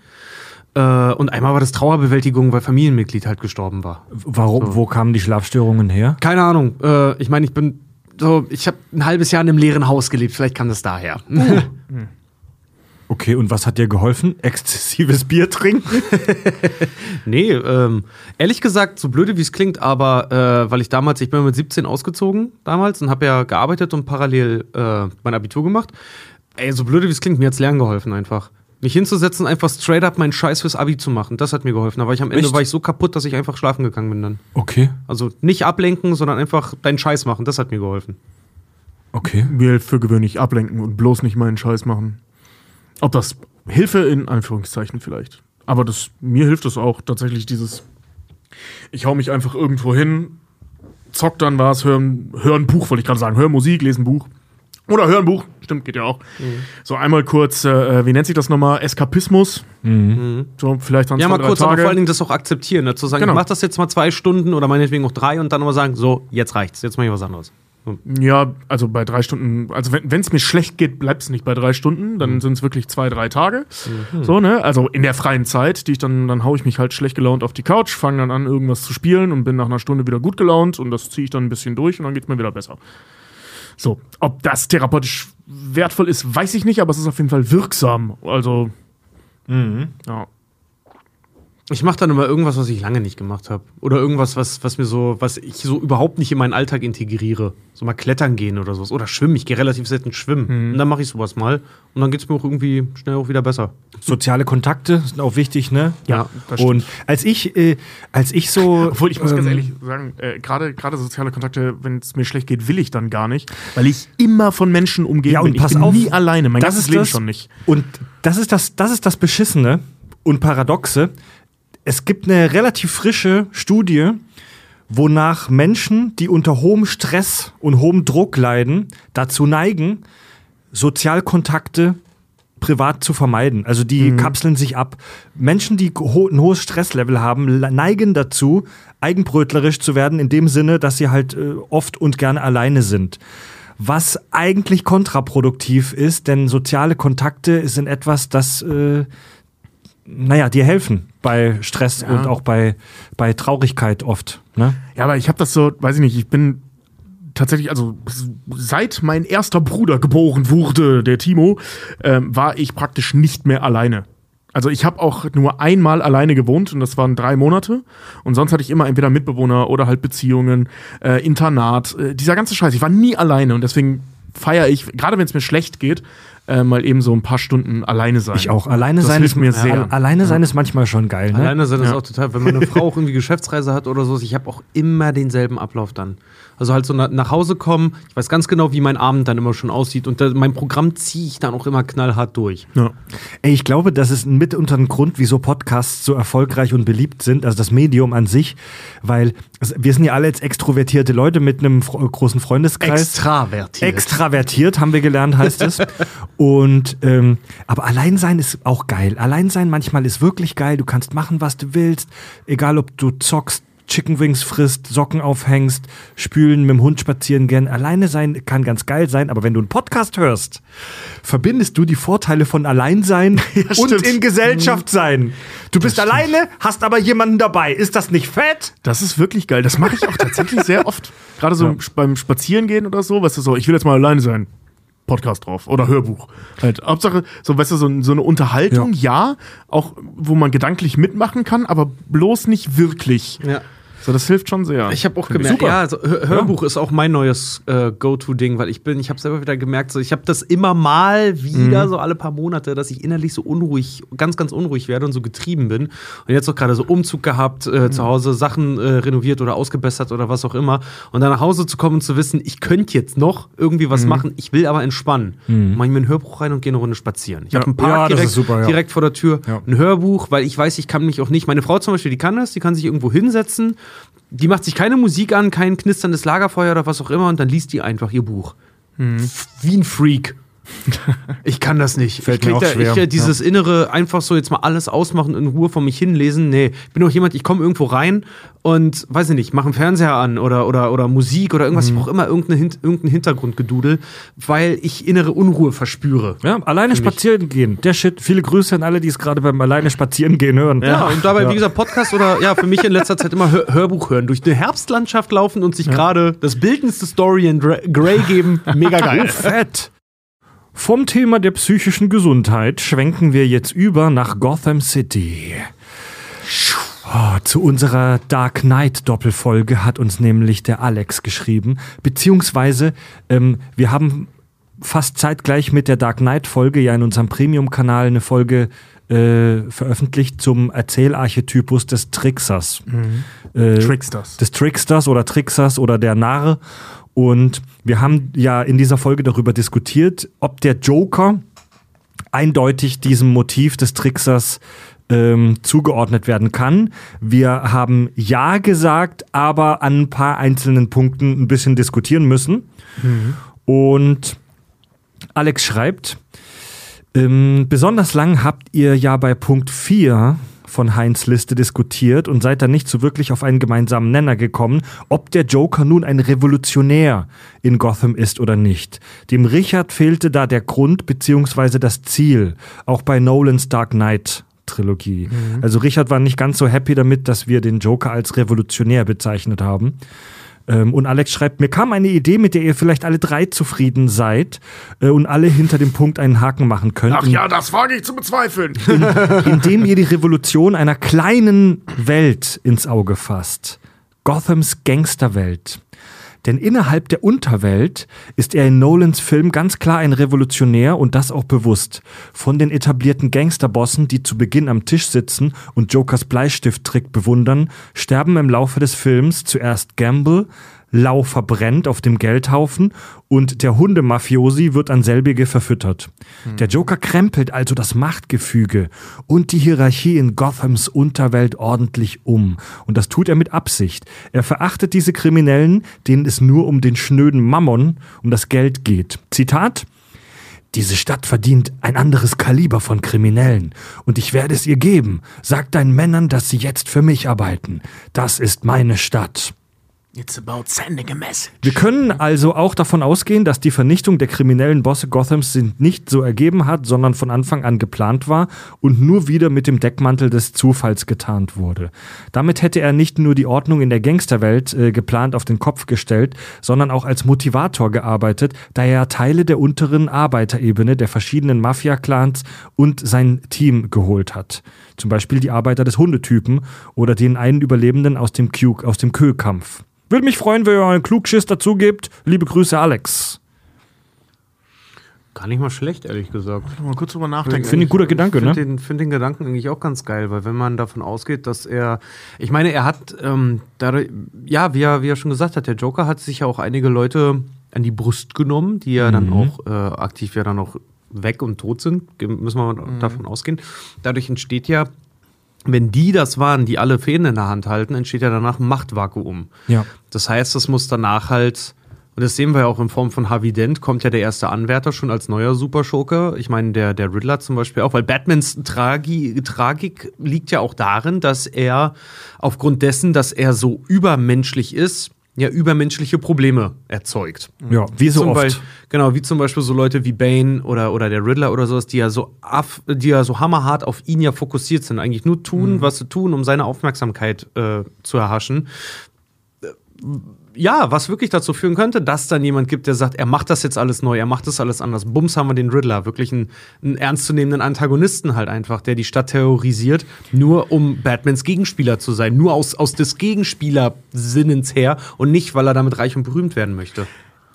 Äh, und einmal war das Trauerbewältigung, weil Familienmitglied halt gestorben war.
Warum, Wo kamen die Schlafstörungen her?
Keine Ahnung. Äh, ich meine, ich bin so, ich habe ein halbes Jahr in einem leeren Haus gelebt. Vielleicht kam das daher.
Okay, und was hat dir geholfen? Exzessives Bier trinken?
Nee, ähm, ehrlich gesagt, so blöde wie es klingt, aber äh, weil ich damals, ich bin mit 17 ausgezogen damals und habe ja gearbeitet und parallel äh, mein Abitur gemacht. Ey, so blöde wie es klingt, mir hat's lernen geholfen einfach. Mich hinzusetzen, einfach straight up meinen Scheiß fürs Abi zu machen, das hat mir geholfen. Aber ich am Ende
Echt?
war ich so kaputt, dass ich einfach schlafen gegangen bin dann.
Okay,
Also nicht ablenken, sondern einfach deinen Scheiß machen, das hat mir geholfen.
okay.
Mir für gewöhnlich ablenken und bloß nicht meinen Scheiß machen. Ob das Hilfe in Anführungszeichen vielleicht. Aber das, mir hilft es auch tatsächlich dieses, ich hau mich einfach irgendwo hin, zock dann was, hör, ein- hör ein Buch, wollte ich gerade sagen, hör Musik, lese ein Buch. Oder hör ein Buch, stimmt, geht ja auch. So einmal kurz, äh, wie nennt sich das nochmal? Eskapismus. So, vielleicht dann
Ja,
zwei,
mal
drei
kurz,
Tage.
aber vor allen Dingen das auch akzeptieren, ne? zu sagen,
Genau.
ich mach das jetzt mal zwei Stunden oder meinetwegen auch drei und dann aber sagen, so, jetzt reicht's, jetzt mach ich was anderes.
Ja, also bei drei Stunden, also wenn es mir schlecht geht, bleibt es nicht bei drei Stunden, dann sind es wirklich zwei, drei Tage. So, ne? Also in der freien Zeit, die ich dann, dann hau ich mich halt schlecht gelaunt auf die Couch, fange dann an, irgendwas zu spielen und bin nach einer Stunde wieder gut gelaunt und das ziehe ich dann ein bisschen durch und dann geht's mir wieder besser. So, ob das therapeutisch wertvoll ist, weiß ich nicht, aber es ist auf jeden Fall wirksam. Also, ja.
Ich mache dann immer irgendwas, was ich lange nicht gemacht habe. Oder irgendwas, was, was mir so, was ich so überhaupt nicht in meinen Alltag integriere. So mal klettern gehen oder sowas. Oder schwimmen. Ich gehe relativ selten schwimmen. Und dann mache ich sowas mal. Und dann geht es mir auch irgendwie schnell auch wieder besser.
Soziale Kontakte sind auch wichtig, ne?
Ja,
das stimmt.
Und als ich, äh, als ich so.
Obwohl, ich muss ganz
ähm,
ehrlich sagen, äh, gerade gerade soziale Kontakte, wenn es mir schlecht geht, will ich dann gar nicht, weil ich immer von Menschen umgeben
Ja, und
bin.
pass
ich bin
auf,
nie alleine, mein
das
ganzes
ist
Leben
das,
schon nicht.
Und das ist das, das ist das Beschissene und Paradoxe. Es gibt eine relativ frische Studie, wonach Menschen, die unter hohem Stress und hohem Druck leiden, dazu neigen, Sozialkontakte privat zu vermeiden. Also die kapseln sich ab. Menschen, die ho ein hohes Stresslevel haben, neigen dazu, eigenbrötlerisch zu werden, in dem Sinne, dass sie halt äh, oft und gerne alleine sind. Was eigentlich kontraproduktiv ist, denn soziale Kontakte sind etwas, das, äh, naja, dir helfen bei Stress
Ja.
und auch bei, bei Traurigkeit oft. Ne?
Ja, aber ich habe das so, weiß ich nicht, ich bin tatsächlich, also seit mein erster Bruder geboren wurde, der Timo, ähm, war ich praktisch nicht mehr alleine. Also ich habe auch nur einmal alleine gewohnt und das waren drei Monate. Und sonst hatte ich immer entweder Mitbewohner oder halt Beziehungen, äh, Internat, äh, dieser ganze Scheiß. Ich war nie alleine und deswegen feiere ich, gerade wenn es mir schlecht geht, äh, mal eben so ein paar Stunden alleine sein.
Ich auch. Alleine
Das
sein
hilft
ist
mir sehr.
Al- Alleine sein ist manchmal schon geil. Ne?
Alleine das
Ja.
auch total, wenn meine Frau auch irgendwie Geschäftsreise hat oder so, ich habe auch immer denselben Ablauf dann. Also halt so na, nach Hause kommen, ich weiß ganz genau, wie mein Abend dann immer schon aussieht und mein Programm ziehe ich dann auch immer knallhart durch.
Ja.
Ey, ich glaube, das ist mitunter ein Grund, wieso Podcasts so erfolgreich und beliebt sind, also das Medium an sich, weil wir sind ja alle jetzt extrovertierte Leute mit einem großen Freundeskreis.
Extravertiert.
Extravertiert, haben wir gelernt, heißt es. Und ähm, aber allein sein ist auch geil. Allein sein manchmal ist wirklich geil. Du kannst machen, was du willst, egal ob du zockst, Chicken Wings frisst, Socken aufhängst, spülen, mit dem Hund spazieren gehen. Alleine sein kann ganz geil sein, aber wenn du einen Podcast hörst, verbindest du die Vorteile von Alleinsein und
stimmt.
in Gesellschaft sein. Du bist alleine, hast aber jemanden dabei. Ist das nicht fett?
Das ist wirklich geil. Das mache ich auch tatsächlich sehr oft. Gerade so beim Spazierengehen oder so, weißt du, so, ich will jetzt mal alleine sein. Podcast drauf oder Hörbuch. Halt. Hauptsache, so, weißt du, so, so eine Unterhaltung, ja. auch wo man gedanklich mitmachen kann, aber bloß nicht wirklich.
Ja.
So, das hilft schon sehr.
Ich habe auch
Finde ich
gemerkt, ja, also Hör Hörbuch ist auch mein neues äh, Go-To-Ding, weil ich bin, ich habe selber wieder gemerkt, so, ich habe das immer mal wieder,
Mhm.
so alle paar Monate, dass ich innerlich so unruhig, ganz, ganz unruhig werde und so getrieben bin. Und jetzt auch gerade so Umzug gehabt, äh,
Mhm.
zu Hause Sachen äh, renoviert oder ausgebessert oder was auch immer. Und dann nach Hause zu kommen und zu wissen, ich könnte jetzt noch irgendwie
Mhm.
was machen, ich will aber entspannen. Mach ich mir ein Hörbuch rein und gehe eine Runde spazieren. Ich
Ja.
habe einen Park
Ja,
direkt,
super, ja.
direkt vor der Tür,
Ja.
ein Hörbuch, weil ich weiß, ich kann mich auch nicht. Meine Frau zum Beispiel, die kann das, die kann sich irgendwo hinsetzen, die macht sich keine Musik an, kein knisterndes Lagerfeuer oder was auch immer und dann liest die einfach ihr Buch. F- Wie ein Freak. Ich kann das nicht.
Fällt
ich
mir auch
da,
schwer,
Ich, dieses innere einfach so jetzt mal alles ausmachen und in Ruhe vor mich hinlesen. Nee, ich bin auch jemand, ich komme irgendwo rein und weiß ich nicht, mache einen Fernseher an oder, oder, oder Musik oder irgendwas. Ich brauche immer irgendeine, irgendein Hintergrundgedudel, weil ich innere Unruhe verspüre.
Ja, alleine spazieren gehen. Der Shit. Viele Grüße an alle, die es gerade beim alleine spazieren gehen hören.
Ja, und dabei,
Ja.
wie gesagt, Podcast oder ja, für mich in letzter Zeit immer Hör Hörbuch hören. Durch eine Herbstlandschaft laufen und sich gerade das bildendste Story in Grey geben. Mega geil.
Oh, fett. Vom Thema der psychischen Gesundheit schwenken wir jetzt über nach Gotham City. Oh, zu unserer Dark Knight Doppelfolge hat uns nämlich der Alex geschrieben, beziehungsweise ähm, wir haben fast zeitgleich mit der Dark Knight Folge ja in unserem Premium-Kanal eine Folge äh, veröffentlicht zum Erzählarchetypus des Tricksers. Äh,
Tricksters.
des Tricksters oder Tricksers oder der Narre. Und wir haben ja in dieser Folge darüber diskutiert, ob der Joker eindeutig diesem Motiv des Tricksers ähm, zugeordnet werden kann. Wir haben Ja gesagt, aber an ein paar einzelnen Punkten ein bisschen diskutieren müssen. Und Alex schreibt, ähm, besonders lang habt ihr ja bei Punkt 4 von Heinz Liste diskutiert und seid dann nicht so wirklich auf einen gemeinsamen Nenner gekommen, ob der Joker nun ein Revolutionär in Gotham ist oder nicht. Dem Richard fehlte da der Grund beziehungsweise das Ziel, auch bei Nolans Dark Knight. Trilogie. Also Richard war nicht ganz so happy damit, dass wir den Joker als revolutionär bezeichnet haben. Ähm, und Alex schreibt, mir kam eine Idee, mit der ihr vielleicht alle drei zufrieden seid äh, und alle hinter dem Punkt einen Haken machen könnt.
Ach ja, das wage ich zu bezweifeln.
indem ihr die Revolution einer kleinen Welt ins Auge fasst. Gothams Gangsterwelt. Denn innerhalb der Unterwelt ist er in Nolans Film ganz klar ein Revolutionär und das auch bewusst. Von den etablierten Gangsterbossen, die zu Beginn am Tisch sitzen und Jokers Bleistifttrick bewundern, sterben im Laufe des Films zuerst Gamble, Lau verbrennt auf dem Geldhaufen und der Hundemafiosi wird an selbige verfüttert. Der Joker krempelt also das Machtgefüge und die Hierarchie in Gothams Unterwelt ordentlich um. Und das tut er mit Absicht. Er verachtet diese Kriminellen, denen es nur um den schnöden Mammon, um das Geld geht. Zitat diese Stadt verdient ein anderes Kaliber von Kriminellen. Und ich werde es ihr geben. Sag deinen Männern, dass sie jetzt für mich arbeiten. Das ist meine Stadt.
It's about sending a message.
Wir können also auch davon ausgehen, dass die Vernichtung der kriminellen Bosse Gothams sind nicht so ergeben hat, sondern von Anfang an geplant war und nur wieder mit dem Deckmantel des Zufalls getarnt wurde. Damit hätte er nicht nur die Ordnung in der Gangsterwelt äh, geplant auf den Kopf gestellt, sondern auch als Motivator gearbeitet, da er Teile der unteren Arbeiterebene der verschiedenen Mafia-Clans und sein Team geholt hat. Zum Beispiel die Arbeiter des Hundetypen oder den einen Überlebenden aus dem, Q aus dem Kö-Kampf. Würde mich freuen, wenn ihr euren Klugschiss dazu gebt. Liebe Grüße, Alex.
Gar nicht mal schlecht, ehrlich gesagt.
Mal kurz drüber nachdenken.
Finde ich ein guter Gedanke,
Ich finde
ne?
den, find den Gedanken eigentlich auch ganz geil, weil wenn man davon ausgeht, dass er, ich meine, er hat, ähm, dadurch, ja, wie er, wie er schon gesagt hat, der Joker hat sich ja auch einige Leute an die Brust genommen, die ja
Mhm.
dann auch äh, aktiv ja dann auch weg und tot sind, müssen wir mal davon ausgehen. Dadurch entsteht ja, wenn die das waren, die alle Fäden in der Hand halten, entsteht ja danach ein Machtvakuum.
Ja.
Das heißt, es muss danach halt Und das sehen wir ja auch in Form von Harvey Dent, kommt ja der erste Anwärter schon als neuer Superschurke. Ich meine, der, der Riddler zum Beispiel auch, weil Batmans Tragi Tragik liegt ja auch darin, dass er aufgrund dessen, dass er so übermenschlich ist, ja übermenschliche Probleme erzeugt.
Ja, wie so
Zum
oft.
Beispiel, genau, wie zum Beispiel so Leute wie Bane oder, oder der Riddler oder sowas, die ja so aff, die ja so hammerhart auf ihn ja fokussiert sind, eigentlich nur tun, was sie tun, um seine Aufmerksamkeit äh, zu erhaschen. Ja, was wirklich dazu führen könnte, dass dann jemand gibt, der sagt, er macht das jetzt alles neu, er macht das alles anders. Bums haben wir den Riddler, wirklich einen, einen ernstzunehmenden Antagonisten halt einfach, der die Stadt terrorisiert, nur um Batmans Gegenspieler zu sein, nur aus, aus des Gegenspielersinnens her und nicht, weil er damit reich und berühmt werden möchte.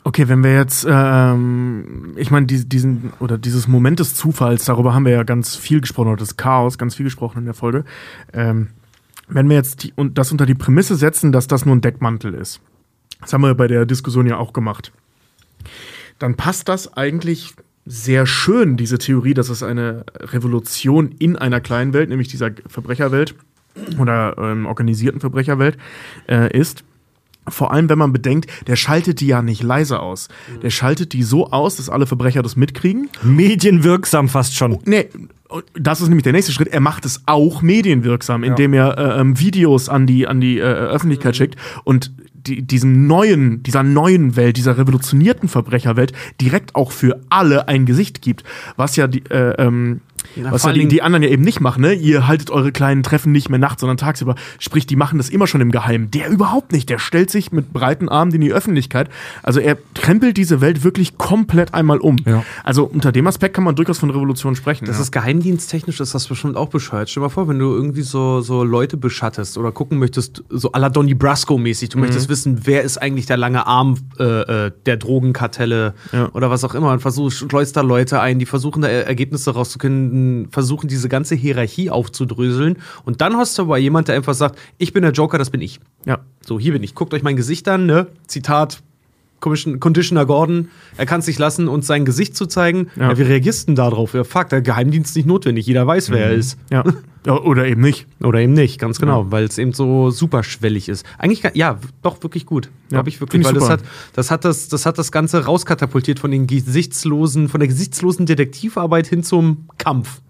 Okay, wenn wir jetzt, ähm, ich meine, die, diesen oder dieses Moment des Zufalls, darüber haben wir ja ganz viel gesprochen, oder des Chaos, ganz viel gesprochen in der Folge. Ähm, wenn wir jetzt die, und das unter die Prämisse setzen, dass das nur ein Deckmantel ist, das haben wir bei der Diskussion ja auch gemacht, dann passt das eigentlich sehr schön, diese Theorie, dass es eine Revolution in einer kleinen Welt, nämlich dieser Verbrecherwelt oder ähm, organisierten Verbrecherwelt äh, ist. Vor allem, wenn man bedenkt, der schaltet die ja nicht leise aus. Der schaltet die so aus, dass alle Verbrecher das mitkriegen.
Medienwirksam fast schon.
Nee, das ist nämlich der nächste Schritt. Er macht es auch medienwirksam, indem er äh, ähm, Videos an die, an die äh, Öffentlichkeit schickt und die, diesem neuen, dieser neuen Welt, dieser revolutionierten Verbrecherwelt direkt auch für alle ein Gesicht gibt. Was ja die, äh, ähm,
Na,
was
allen
die, anderen ja eben nicht machen, ne? Ihr haltet eure kleinen Treffen nicht mehr nachts, sondern tagsüber. Sprich, die machen das immer schon im Geheimen. Der überhaupt nicht. Der stellt sich mit breiten Armen in die Öffentlichkeit. Also er krempelt diese Welt wirklich komplett einmal um.
Ja.
Also unter dem Aspekt kann man durchaus von Revolution sprechen.
Das
ja.
ist geheimdiensttechnisch, ist das bestimmt auch bescheuert. Stell dir mal vor, wenn du irgendwie so, so Leute beschattest oder gucken möchtest, so à la Donnie Brasco-mäßig, du möchtest wissen, wer ist eigentlich der lange Arm äh, äh, der Drogenkartelle
Ja.
oder was auch immer und versuchst, schleust da Leute ein, die versuchen da Er- Ergebnisse rauszufinden, versuchen diese ganze Hierarchie aufzudröseln und dann hast du aber jemand, der einfach sagt, ich bin der Joker, das bin ich.
ja.
So, hier bin ich. Guckt euch mein Gesicht an, ne? Zitat Conditioner Gordon. Er kann es sich lassen, uns sein Gesicht zu zeigen.
Ja.
Ja. wie reagierst du denn da drauf? Ja, fuck, der Geheimdienst ist nicht notwendig. Jeder weiß, wer er ist.
Ja. Oder eben nicht.
Oder eben nicht, ganz genau, weil es eben so super schwellig ist. Eigentlich, ja, doch wirklich gut.
Ja,
Glaube ich wirklich,
find ich
weil das hat, das hat das, das hat das Ganze rauskatapultiert von den gesichtslosen, von der gesichtslosen Detektivarbeit hin zum Kampf.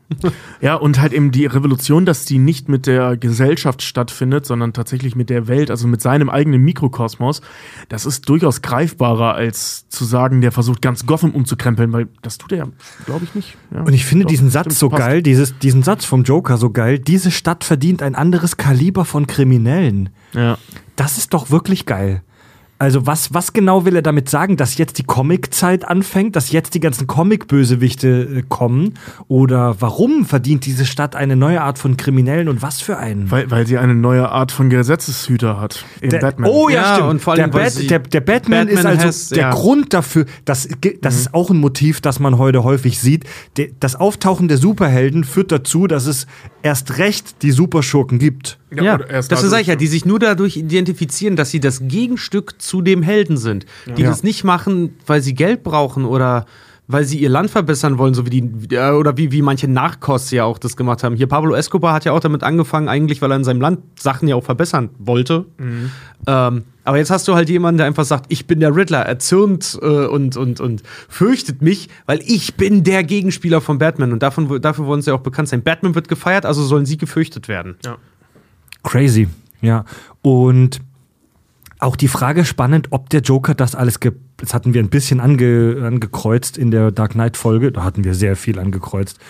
Ja, und halt eben die Revolution, dass die nicht mit der Gesellschaft stattfindet, sondern tatsächlich mit der Welt, also mit seinem eigenen Mikrokosmos, das ist durchaus greifbarer, als zu sagen, der versucht ganz Gotham umzukrempeln, weil das tut er, glaube ich, nicht. Ja,
Und ich finde
doch,
diesen Satz so
passt.
geil, dieses, diesen Satz vom Joker so geil. Diese Stadt verdient ein anderes Kaliber von Kriminellen.
Ja.
Das ist doch wirklich geil. Also was, was genau will er damit sagen? Dass jetzt die Comic-Zeit anfängt, dass jetzt die ganzen Comic-Bösewichte äh, kommen? Oder warum verdient diese Stadt eine neue Art von Kriminellen und was für einen?
Weil, weil sie eine neue Art von Gesetzeshüter hat. In
Der,
Batman.
Oh ja,
Ja,
stimmt.
und vor
der,
allem, weil
Bat, der, der Batman,
Batman
ist also
has-
der
ja.
Grund dafür. Das, ge- das ist auch ein Motiv, das man heute häufig sieht. Der, das Auftauchen der Superhelden führt dazu, dass es erst recht die Superschurken gibt.
Ja,
erst
das ich ja, die sich nur dadurch identifizieren, dass sie das Gegenstück zu dem Helden sind. Die
Ja.
das nicht machen, weil sie Geld brauchen oder weil sie ihr Land verbessern wollen, so wie die, oder wie, wie manche Narcos ja auch das gemacht haben. Hier Pablo Escobar hat ja auch damit angefangen, eigentlich, weil er in seinem Land Sachen ja auch verbessern wollte. Ähm, aber jetzt hast du halt jemanden, der einfach sagt, ich bin der Riddler, erzürnt äh, und, und, und fürchtet mich, weil ich bin der Gegenspieler von Batman. Und davon, dafür wollen sie auch bekannt sein. Batman wird gefeiert, also sollen sie gefürchtet werden.
Ja.
Crazy, ja. Und auch die Frage spannend, ob der Joker das alles ge das hatten wir ein bisschen ange angekreuzt in der Dark Knight Folge, da hatten wir sehr viel angekreuzt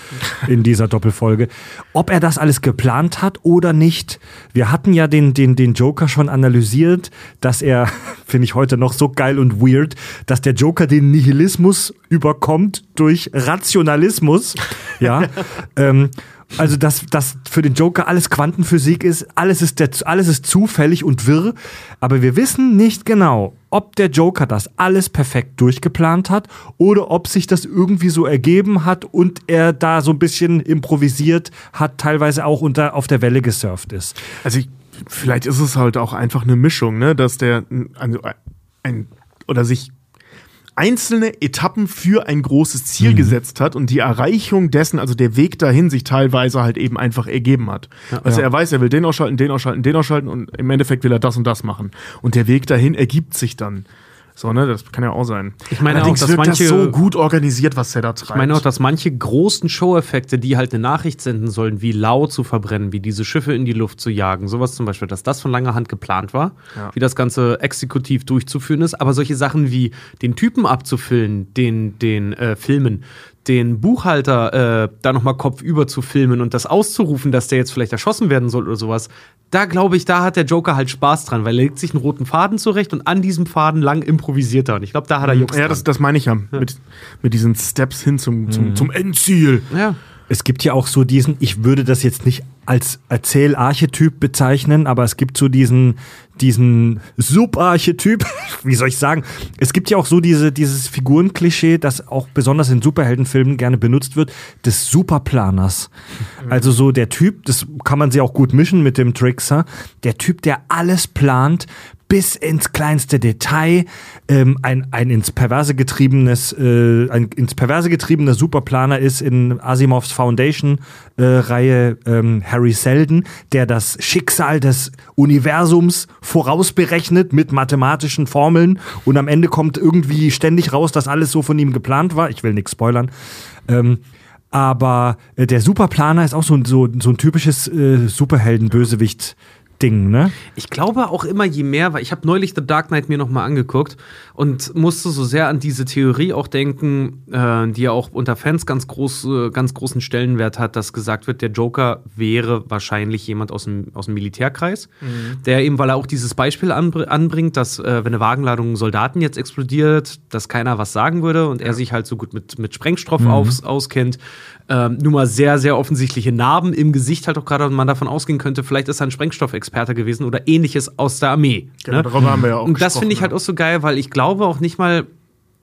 in dieser Doppelfolge, ob er das alles geplant hat oder nicht. Wir hatten ja den den den Joker schon analysiert, dass er finde ich heute noch so geil und weird, dass der Joker den Nihilismus überkommt durch Rationalismus, ja. ähm, also, dass, dass für den Joker alles Quantenphysik ist, alles ist, der, alles ist zufällig und wirr. Aber wir wissen nicht genau, ob der Joker das alles perfekt durchgeplant hat oder ob sich das irgendwie so ergeben hat und er da so ein bisschen improvisiert hat, teilweise auch unter, auf der Welle gesurft ist.
Also ich, vielleicht ist es halt auch einfach eine Mischung, ne, dass der also ein oder sich einzelne Etappen für ein großes Ziel gesetzt hat und die Erreichung dessen, also der Weg dahin, sich teilweise halt eben einfach ergeben hat. also er weiß, er will den ausschalten, den ausschalten, den ausschalten und im Endeffekt will er das und das machen. Und der Weg dahin ergibt sich dann. So, ne, das kann ja auch sein.
Ich meine
Allerdings
auch, dass manche-
das so gut organisiert, was der da treibt.
Ich meine auch, dass manche großen Show-Effekte, die halt eine Nachricht senden sollen, wie Lau zu verbrennen, wie diese Schiffe in die Luft zu jagen, sowas zum Beispiel, dass das von langer Hand geplant war,
Ja.
wie das Ganze exekutiv durchzuführen ist. Aber solche Sachen wie den Typen abzufilmen, den, den äh, Filmen, den Buchhalter äh, da nochmal kopfüber zu filmen und das auszurufen, dass der jetzt vielleicht erschossen werden soll oder sowas, da glaube ich, da hat der Joker halt Spaß dran, weil er legt sich einen roten Faden zurecht und an diesem Faden lang improvisiert er. Und ich glaube, da hat er Jux
ja, das,
dran.
das meine ich ja. Mit, mit diesen Steps hin zum, zum, zum Endziel.
Ja.
Es gibt ja auch so diesen, ich würde das jetzt nicht als Erzählarchetyp bezeichnen, aber es gibt so diesen, diesen Subarchetyp, wie soll ich sagen? Es gibt ja auch so diese, dieses Figurenklischee, das auch besonders in Superheldenfilmen gerne benutzt wird, des Superplaners. Also so der Typ, das kann man sie auch gut mischen mit dem Trickser, der Typ, der alles plant, bis ins kleinste Detail, ähm, ein, ein ins Perverse getriebenes, äh, ein ins Perverse getriebener Superplaner ist in Asimovs Foundation-Reihe ähm, Harry Seldon, der das Schicksal des Universums vorausberechnet mit mathematischen Formeln und am Ende kommt irgendwie ständig raus, dass alles so von ihm geplant war. Ich will nichts spoilern. Ähm, aber äh, der Superplaner ist auch so, ein- so, so ein typisches äh, Superhelden-Bösewicht-Ding, ne?
Ich glaube auch immer je mehr, weil ich habe neulich The Dark Knight mir noch mal angeguckt und musste so sehr an diese Theorie auch denken, äh, die ja auch unter Fans ganz, groß, äh, ganz großen Stellenwert hat, dass gesagt wird, der Joker wäre wahrscheinlich jemand aus dem, aus dem Militärkreis, der eben, weil er auch dieses Beispiel anbr anbringt, dass äh, wenn eine Wagenladung Soldaten jetzt explodiert, dass keiner was sagen würde und er sich halt so gut mit, mit Sprengstoff aus, auskennt, ähm, nun mal sehr, sehr offensichtliche Narben im Gesicht halt auch gerade und man davon ausgehen könnte, vielleicht ist er ein Sprengstoffexperte gewesen oder ähnliches aus der Armee.
Genau,
ne?
darüber haben wir ja auch
Und das finde ich halt
ja.
auch so geil, weil ich glaube auch nicht mal,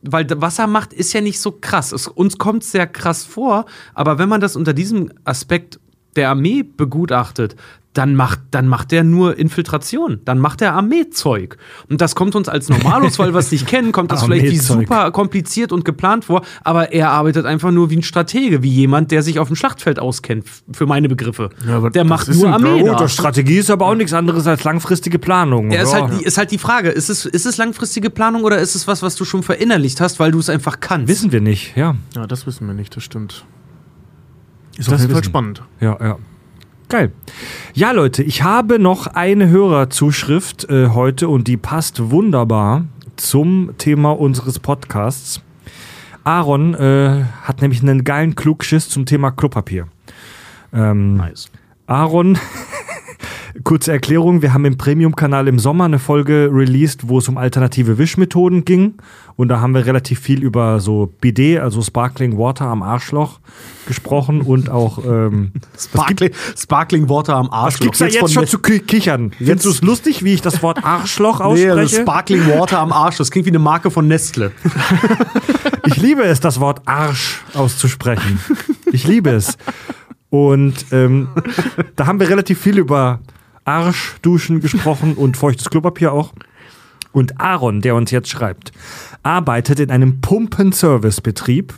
weil was er macht, ist ja nicht so krass. Es, uns kommt sehr krass vor, aber wenn man das unter diesem Aspekt der Armee begutachtet, dann macht, dann macht er nur Infiltration. Dann macht er Armeezeug. Und das kommt uns als Normalos, weil wir es nicht kennen, kommt das vielleicht wie super kompliziert und geplant vor. Aber er arbeitet einfach nur wie ein Stratege, wie jemand, der sich auf dem Schlachtfeld auskennt, für meine Begriffe.
Ja, aber
der macht nur Armee.
ja,
da.
Strategie ist aber auch nichts anderes als langfristige Planung.
Ja, ist,
Ja.
halt, die- ist halt die Frage, ist es, ist es langfristige Planung oder ist es was, was du schon verinnerlicht hast, weil du es einfach kannst?
Wissen wir nicht, ja.
Ja, das wissen wir nicht, das stimmt. Ist
Das
auf jeden Fall
wissen.
spannend.
Ja, ja. Geil. Ja, Leute, ich habe noch eine Hörerzuschrift äh, heute und die passt wunderbar zum Thema unseres Podcasts. Aaron äh, hat nämlich einen geilen Klugschiss zum Thema Klopapier. Ähm,
Nice.
Aaron, kurze Erklärung, wir haben im Premium-Kanal im Sommer eine Folge released, wo es um alternative Wischmethoden ging. Und da haben wir relativ viel über so Bidet, also Sparkling Water am Arschloch gesprochen und auch ähm,
Sparkling, Sparkling Water am Arsch.
was gibt's da jetzt, schon zu ki- kichern? Findest du es lustig, wie ich das Wort Arschloch
Nee,
ausspreche?
also Sparkling Water am Arsch. Das klingt wie eine Marke von Nestle.
Ich liebe es, das Wort Arsch auszusprechen. Ich liebe es. Und ähm, da haben wir relativ viel über Arschduschen gesprochen und feuchtes Klopapier auch. Und Aaron, der uns jetzt schreibt, arbeitet in einem Pumpenservicebetrieb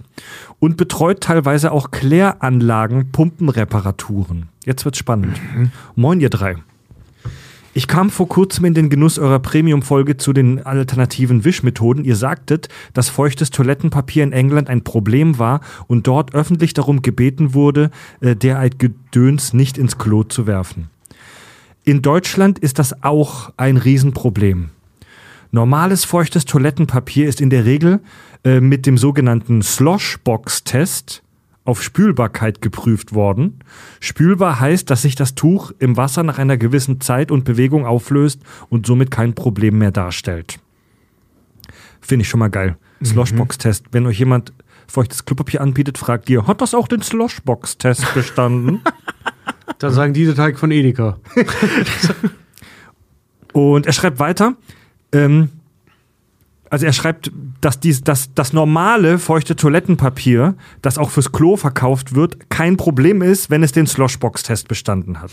und betreut teilweise auch Kläranlagen, Pumpenreparaturen. Jetzt wird's spannend. Moin, ihr drei. Ich kam vor kurzem in den Genuss eurer Premium-Folge zu den alternativen Wischmethoden. Ihr sagtet, dass feuchtes Toilettenpapier in England ein Problem war und dort öffentlich darum gebeten wurde, äh, derart Gedöns nicht ins Klo zu werfen. In Deutschland ist das auch ein Riesenproblem. Normales feuchtes Toilettenpapier ist in der Regel äh, mit dem sogenannten Sloshbox-Test auf Spülbarkeit geprüft worden. Spülbar heißt, dass sich das Tuch im Wasser nach einer gewissen Zeit und Bewegung auflöst und somit kein Problem mehr darstellt. Finde ich schon mal geil. Sloshbox-Test. Wenn euch jemand feuchtes Klopapier anbietet, fragt ihr, hat das auch den Sloshbox-Test bestanden?
Dann sagen die der Teig von Edeka.
Und er schreibt weiter, ähm, also er schreibt, dass dies, dass das normale feuchte Toilettenpapier, das auch fürs Klo verkauft wird, kein Problem ist, wenn es den Sloshbox-Test bestanden hat.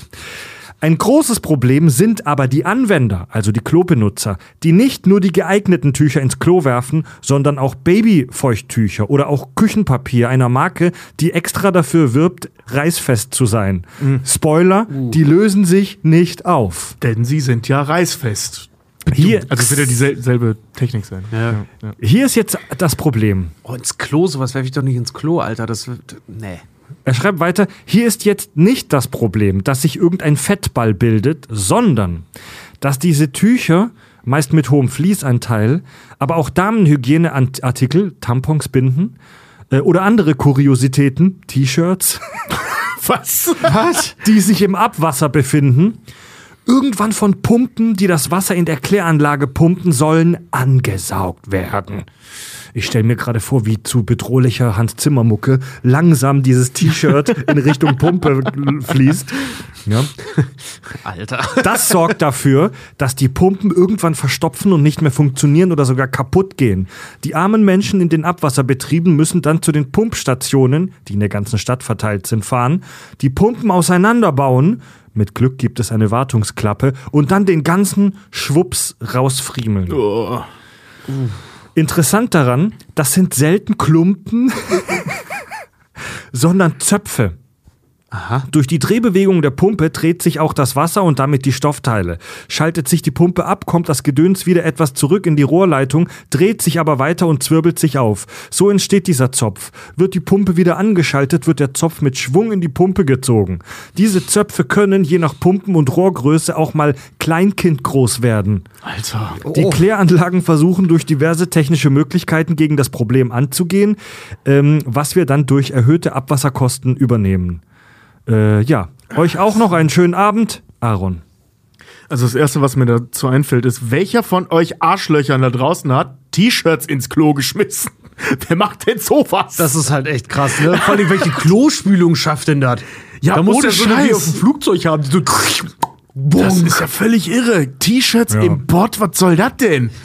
Ein großes Problem sind aber die Anwender, also die Klobenutzer, die nicht nur die geeigneten Tücher ins Klo werfen, sondern auch Babyfeuchttücher oder auch Küchenpapier einer Marke, die extra dafür wirbt, reißfest zu sein. Spoiler, die lösen sich nicht auf.
Denn sie sind ja reißfest.
Hier,
Also es wird ja dieselbe Technik sein.
Ja.
ja.
hier ist jetzt das Problem.
Oh, ins Klo, sowas werfe ich doch nicht ins Klo, Alter. Das wird. Nee.
Er schreibt weiter, hier ist jetzt nicht das Problem, dass sich irgendein Fettball bildet, sondern dass diese Tücher, meist mit hohem Fließanteil, aber auch Damenhygieneartikel, Tampons, Binden äh, oder andere Kuriositäten, T-Shirts,
Was?
Was? die sich im Abwasser befinden, irgendwann von Pumpen, die das Wasser in der Kläranlage pumpen sollen, angesaugt werden. Ich stelle mir gerade vor, wie zu bedrohlicher Hans Zimmer Mucke langsam dieses T-Shirt in Richtung Pumpe fließt. Ja.
Alter.
Das sorgt dafür, dass die Pumpen irgendwann verstopfen und nicht mehr funktionieren oder sogar kaputt gehen. Die armen Menschen in den Abwasserbetrieben müssen dann zu den Pumpstationen, die in der ganzen Stadt verteilt sind, fahren, die Pumpen auseinanderbauen. Mit Glück gibt es eine Wartungsklappe und dann den ganzen Schwupps rausfriemeln.
Oh.
Interessant daran, das sind selten Klumpen, sondern Zöpfe.
Aha.
Durch die Drehbewegung der Pumpe dreht sich auch das Wasser und damit die Stoffteile. Schaltet sich die Pumpe ab, kommt das Gedöns wieder etwas zurück in die Rohrleitung, dreht sich aber weiter und zwirbelt sich auf. So entsteht dieser Zopf. Wird die Pumpe wieder angeschaltet, wird der Zopf mit Schwung in die Pumpe gezogen. Diese Zöpfe können je nach Pumpen- und Rohrgröße auch mal kleinkindgroß werden.
Alter.
Die Kläranlagen versuchen durch diverse technische Möglichkeiten gegen das Problem anzugehen, ähm, was wir dann durch erhöhte Abwasserkosten übernehmen. Äh, ja, euch auch noch einen schönen Abend, Aaron.
Also das Erste, was mir dazu einfällt, ist, welcher von euch Arschlöchern da draußen hat T-Shirts ins Klo geschmissen? Wer macht denn sowas?
Das ist halt echt krass, ne? Vor allem, welche Klospülung schafft denn das?
Ja,
da muss der so eine wie
Scheiß.
auf dem Flugzeug haben. Die so
das ist ja völlig irre. T-Shirts
Ja.
im Bord, was soll das denn?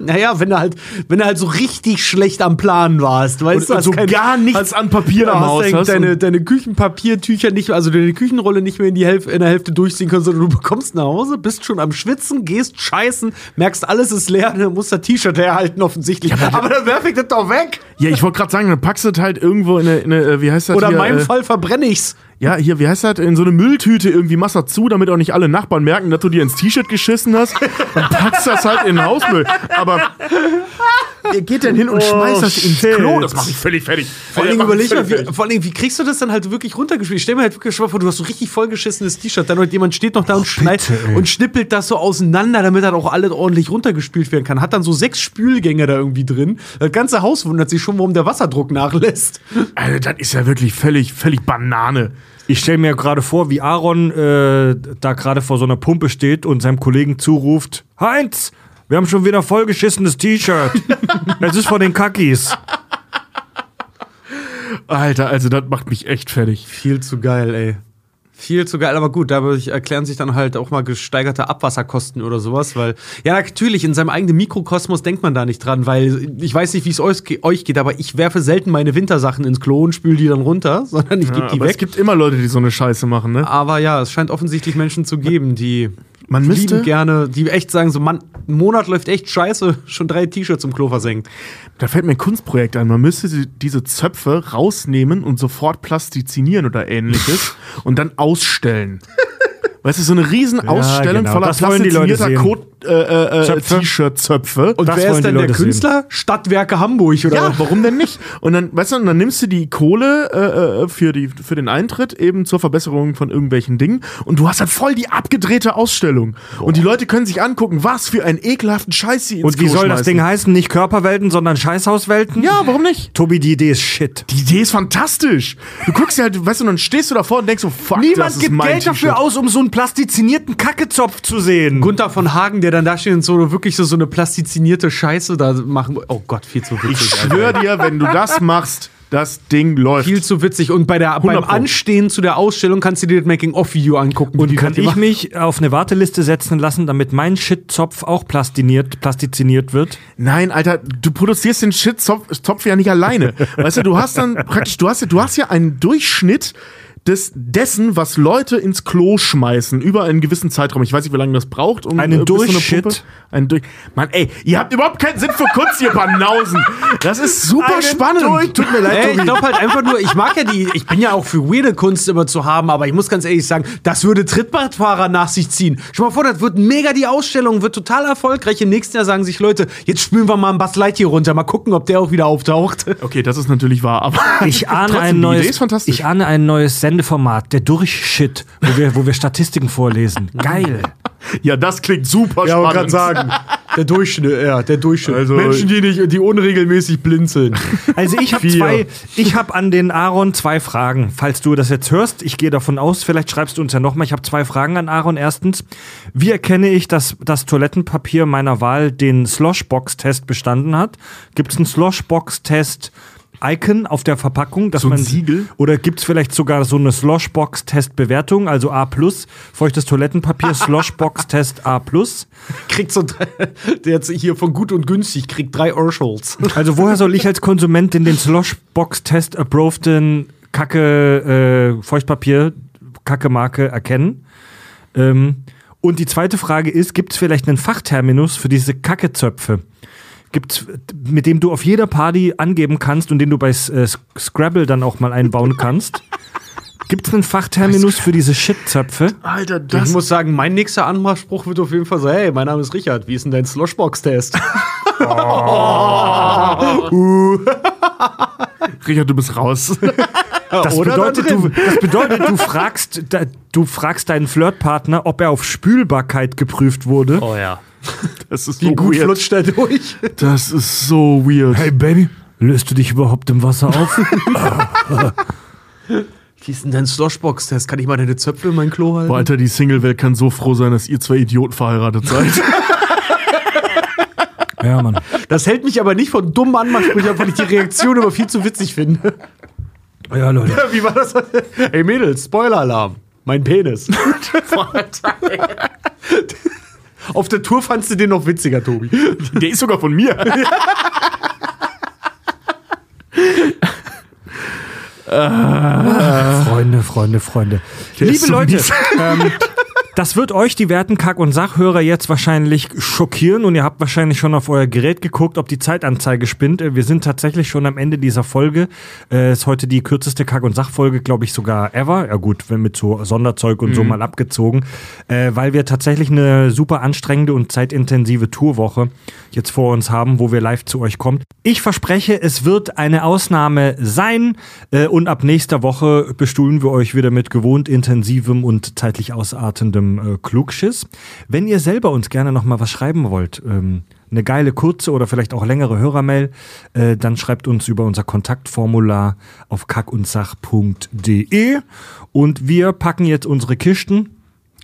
Naja, wenn du halt, wenn du halt so richtig schlecht am Plan warst, weißt
Und
hast
so
kein-
gar nichts
hast-
an Papier am
hast
Haus hast
deine, deine Küchenpapiertücher nicht, also deine Küchenrolle nicht mehr in, die Hälfte, in der Hälfte durchziehen können, sondern du bekommst nach Hause, bist schon am Schwitzen, gehst scheißen, merkst, alles ist leer, dann musst das T-Shirt herhalten offensichtlich. aber, dann werf ich das doch weg.
Ja, ich wollte gerade sagen, dann packst du das halt irgendwo in eine, in eine äh, wie heißt das
Oder in
hier,
meinem
äh,
Fall verbrenne ich's.
Ja, hier, wie heißt das? In so eine Mülltüte irgendwie machst das zu, damit auch nicht alle Nachbarn merken, dass du dir ins T-Shirt geschissen hast. Dann packst du das halt in den Hausmüll. Aber ihr geht dann hin und
Oh,
schmeißt das ins
shit.
Klo. Das macht mich völlig fertig.
Vor allem, überleg mal, wie, vor allem, wie kriegst du das dann halt wirklich runtergespielt? Ich stell mir halt wirklich vor, du hast so richtig vollgeschissenes T-Shirt, dann halt jemand steht noch da und, schneidet und schnippelt das so auseinander, damit dann auch alles ordentlich runtergespült werden kann. Hat dann so sechs Spülgänge da irgendwie drin. Das ganze Haus wundert sich schon, warum der Wasserdruck nachlässt.
Alter, das ist ja wirklich völlig, völlig Banane.
Ich stelle mir gerade vor, wie Aaron äh, da gerade vor so einer Pumpe steht und seinem Kollegen zuruft: Heinz, wir haben schon wieder vollgeschissenes T-Shirt. Es ist von den Kackis.
Alter, also das macht mich echt fertig.
Viel zu geil, ey. Viel zu geil, aber gut, dadurch erklären sich dann halt auch mal gesteigerte Abwasserkosten oder sowas, weil, ja, natürlich, in seinem eigenen Mikrokosmos denkt man da nicht dran, weil ich weiß nicht, wie es euch, euch geht, aber ich werfe selten meine Wintersachen ins Klo und spüle die dann runter, sondern ich gebe
Ja,
die
aber es
weg.
gibt immer Leute, die so eine Scheiße machen, ne?
Aber ja, es scheint offensichtlich Menschen zu geben, die
Man müsste-
lieben gerne, die echt sagen, so, Mann, ein Monat läuft echt scheiße, schon drei T-Shirts im Klo versenkt.
Da fällt mir ein Kunstprojekt ein. Man müsste die- diese Zöpfe rausnehmen und sofort plastizinieren oder ähnliches und dann ausstellen. Weißt du, so eine Riesenausstellung
genau.
voller
Das wollen
äh, äh, äh,
Zöpfe.
T-Shirt-Zöpfe.
Und
Das
wer ist denn der
sehen.
Künstler? Stadtwerke Hamburg, oder?
Ja, warum denn nicht? Und dann, weißt du, und dann nimmst du die Kohle äh, für, die, für den Eintritt eben zur Verbesserung von irgendwelchen Dingen und du hast halt voll die abgedrehte Ausstellung. Und die Leute können sich angucken, was für einen ekelhaften Scheiß sie ins
Und wie
Klo
soll das
schmeißen.
Ding heißen? Nicht Körperwelten, sondern Scheißhauswelten?
Ja, warum nicht?
Tobi, die Idee ist shit.
Die Idee ist fantastisch. Du guckst dir halt, weißt du, und dann stehst du davor und denkst so, fuck, das
Niemand
ist
gibt
mein
Geld dafür aus, um so einen plastizinierten Kackezopf zu sehen.
Gunther von Hagen, der dann da steht und so wirklich so, so eine plastizinierte Scheiße da machen. Oh Gott, viel zu
Ich
witzig. Alter.
schwör dir, wenn du das machst, das Ding läuft.
Viel zu witzig. Und bei der, beim
100 Pro.
Anstehen zu der Ausstellung kannst du dir das Making-of-Video angucken.
Und kann ich
machen.
mich auf eine Warteliste setzen lassen, damit mein Shitzopf auch plastiniert, plastiziniert wird?
Nein, Alter, du produzierst den Shit-Zopf Zopf ja nicht alleine. weißt du, du hast dann praktisch, du hast, ja- du hast ja einen Durchschnitt des, dessen, was Leute ins Klo schmeißen über einen gewissen Zeitraum. Ich weiß nicht, wie lange das braucht. Um,
Einen
äh, bis so eine
Durchschnitt?
Pumpe- Ein durch Mann, ey, ihr habt überhaupt keinen Sinn für Kunst, ihr Banausen. Das ist super spannend.
Tut mir leid, Ey, ich glaube halt einfach nur, ich mag ja die, ich bin ja auch für weirde Kunst immer zu haben, aber ich muss ganz ehrlich sagen, das würde Trittbrettfahrer nach sich ziehen. Schau mal vor, das wird mega die Ausstellung, wird total erfolgreich. Im nächsten Jahr sagen sich Leute, jetzt spülen wir mal einen Buzz Lightyear runter, mal gucken, ob der auch wieder auftaucht.
Okay, das ist natürlich wahr, aber
Ich ahne,
trotzdem,
ein
die
neues,
Idee ist fantastisch.
ich ahne ein neues Sendeformat, der Durchshit, wo wir, wo wir Statistiken vorlesen. Geil.
ja, das klingt super spannend.
sagen. Der Durchschnitt, ja, der Durchschnitt.
Also-
Menschen, die nicht, die unregelmäßig blinzeln.
Also ich habe zwei, ich habe an den Aaron zwei Fragen. Falls du das jetzt hörst, ich gehe davon aus, vielleicht schreibst du uns ja nochmal. Ich habe zwei Fragen an Aaron. Erstens, wie erkenne ich, dass das Toilettenpapier meiner Wahl den Sloshbox-Test bestanden hat? Gibt es einen Sloshbox-Test? Icon auf der Verpackung, dass
So
man
Siegel?
oder gibt es vielleicht sogar so eine Sloshbox-Test-Bewertung, also A+, feuchtes Toilettenpapier, Sloshbox-Test A+.
Kriegt so, der jetzt hier von gut und günstig, kriegt drei Urschulz.
Also woher soll ich als Konsument den, den Sloshbox-Test approveden Kacke äh, Feuchtpapier Kacke Marke erkennen? Ähm, und die zweite Frage ist, gibt es vielleicht einen Fachterminus für diese Kackezöpfe? Gibt's, mit dem du auf jeder Party angeben kannst und den du bei äh, Scrabble dann auch mal einbauen kannst? Gibt es einen Fachterminus für diese Shitzöpfe?
Alter,
Ich
das
muss sagen, mein nächster Anmachspruch wird auf jeden Fall sein: Hey, mein Name ist Richard, wie ist denn dein Sloshbox-Test?
Richard, du bist raus.
Das
Oder
bedeutet,
da
du, das bedeutet, du fragst, du fragst deinen Flirtpartner, ob er auf Spülbarkeit geprüft wurde.
Oh ja.
Das ist
Wie
so
gut
weird.
flutscht er durch?
Das ist so weird.
Hey Baby, löst du dich überhaupt im Wasser auf?
Wie ist denn dein Sloshbox-Test? Kann ich mal deine Zöpfe in mein Klo halten?
Boah, Alter, die Single-Welt kann so froh sein, dass ihr zwei Idioten verheiratet seid.
ja, Mann.
Das hält mich aber nicht von dummen Anmachsprüchen weil ich die Reaktion immer viel zu witzig finde.
Ja, Leute.
Wie war das? Ey Mädels, Spoiler-Alarm. Mein Penis. Auf der Tour fandst du den noch witziger, Tobi.
Der ist sogar von mir.
Freunde, Freunde, Freunde.
Der
Liebe
so
Leute, ähm, das wird euch, die werten Kack- und Sachhörer, jetzt wahrscheinlich schockieren und ihr habt wahrscheinlich schon auf euer Gerät geguckt, ob die Zeitanzeige spinnt. Äh, Wir sind tatsächlich schon am Ende dieser Folge. Äh, ist heute die kürzeste Kack- und Sachfolge, glaube ich, sogar ever. Ja gut, wenn mit so Sonderzeug und so mal abgezogen. Äh, weil wir tatsächlich eine super anstrengende und zeitintensive Tourwoche jetzt vor uns haben, wo wir live zu euch kommen. Ich verspreche, es wird eine Ausnahme sein äh, und ab nächster Woche bestuhlen wir euch wieder mit gewohnt intensivem und zeitlich ausartendem äh, Klugschiss. Wenn ihr selber uns gerne noch mal was schreiben wollt, ähm, eine geile kurze oder vielleicht auch längere Hörermail, äh, dann schreibt uns über unser Kontaktformular auf kackundsach.de und wir packen jetzt unsere Kisten.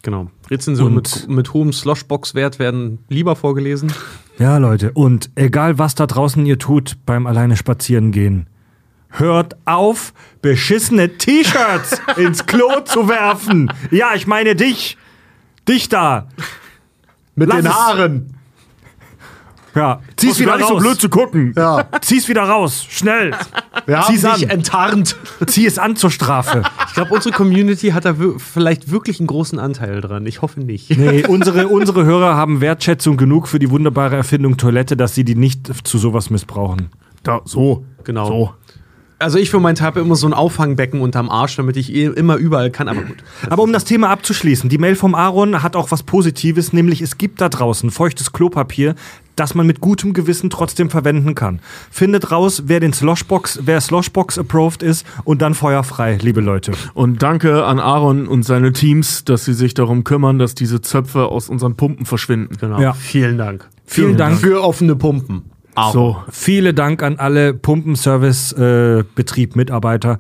Genau. Rezensionen mit, mit hohem Sloshbox-Wert werden lieber vorgelesen.
Ja, Leute, und egal was da draußen ihr tut beim alleine spazieren gehen, hört auf, beschissene T-Shirts ins Klo zu werfen. Ja, ich meine dich. Dich da.
Mit
Lass
den
es.
Haaren.
Ja, zieh's wieder raus.
so blöd zu gucken.
Ja.
Zieh's wieder raus. Schnell.
Wir haben
Zieh's
dich
an.
enttarnt.
Zieh es an zur Strafe.
Ich glaube, unsere Community hat da vielleicht wirklich einen großen Anteil dran. Ich hoffe nicht.
Nee, unsere, unsere Hörer haben Wertschätzung genug für die wunderbare Erfindung Toilette, dass sie die nicht zu sowas missbrauchen.
Da, so.
Genau.
So.
Also ich für meinen Teil habe immer so ein Auffangbecken unterm Arsch, damit ich eh immer überall kann. Aber gut.
Aber um das Thema abzuschließen, die Mail vom Aaron hat auch was Positives, nämlich es gibt da draußen feuchtes Klopapier, das man mit gutem Gewissen trotzdem verwenden kann. Findet raus, wer den Sloshbox, wer Sloshbox approved ist und dann feuerfrei, liebe Leute.
Und danke an Aaron und seine Teams, dass sie sich darum kümmern, dass diese Zöpfe aus unseren Pumpen verschwinden.
Genau.
Ja.
Vielen Dank.
Vielen Dank.
Für offene Pumpen.
So.
Vielen Dank an alle Pumpenservice-Betrieb-Mitarbeiter.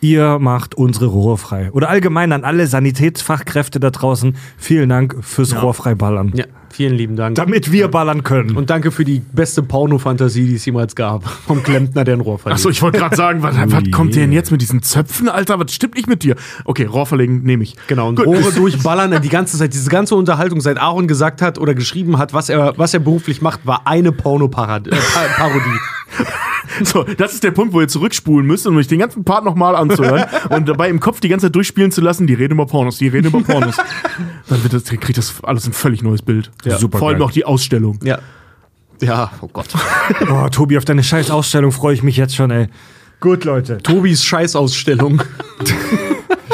Ihr macht unsere Rohre frei. Oder allgemein an alle Sanitätsfachkräfte da draußen. Vielen Dank fürs Rohrfrei ballern.
Ja, vielen lieben Dank.
Damit wir ballern können.
Und danke für die beste Porno-Fantasie, die es jemals gab. Vom Klempner, der ein Rohr verlegt.
Achso, ich wollte gerade sagen, was, was kommt denn jetzt mit diesen Zöpfen, Alter? Was stimmt nicht mit dir? Okay, Rohr verlegen nehme ich.
Genau, und
Gut.
Rohre durchballern die ganze Zeit. Diese ganze Unterhaltung, seit Aaron gesagt hat oder geschrieben hat, was er, was er beruflich macht, war eine Porno-Parodie.
So, das ist der Punkt, wo ihr zurückspulen müsst, um euch den ganzen Part nochmal anzuhören und dabei im Kopf die ganze Zeit durchspielen zu lassen, die reden über Pornos, die reden über Pornos. Dann wird das, kriegt das alles ein völlig neues Bild.
Ja. Super
Vor allem
geil.
auch die Ausstellung.
Ja. Ja, oh Gott.
Oh, Tobi, auf deine scheiß Ausstellung freue ich mich jetzt schon, ey. Gut, Leute.
Tobis Scheißausstellung.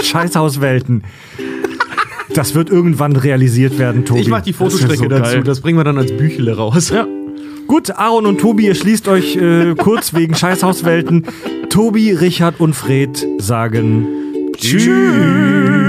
Scheißhauswelten. Das wird irgendwann realisiert werden, Tobi.
Ich mach die Fotostrecke
so
dazu.
geil.
Das bringen wir dann als Büchle raus.
Ja.
Gut, Aaron und Tobi, ihr schließt euch äh, kurz wegen Scheißhauswelten. Tobi, Richard und Fred sagen Tschüss.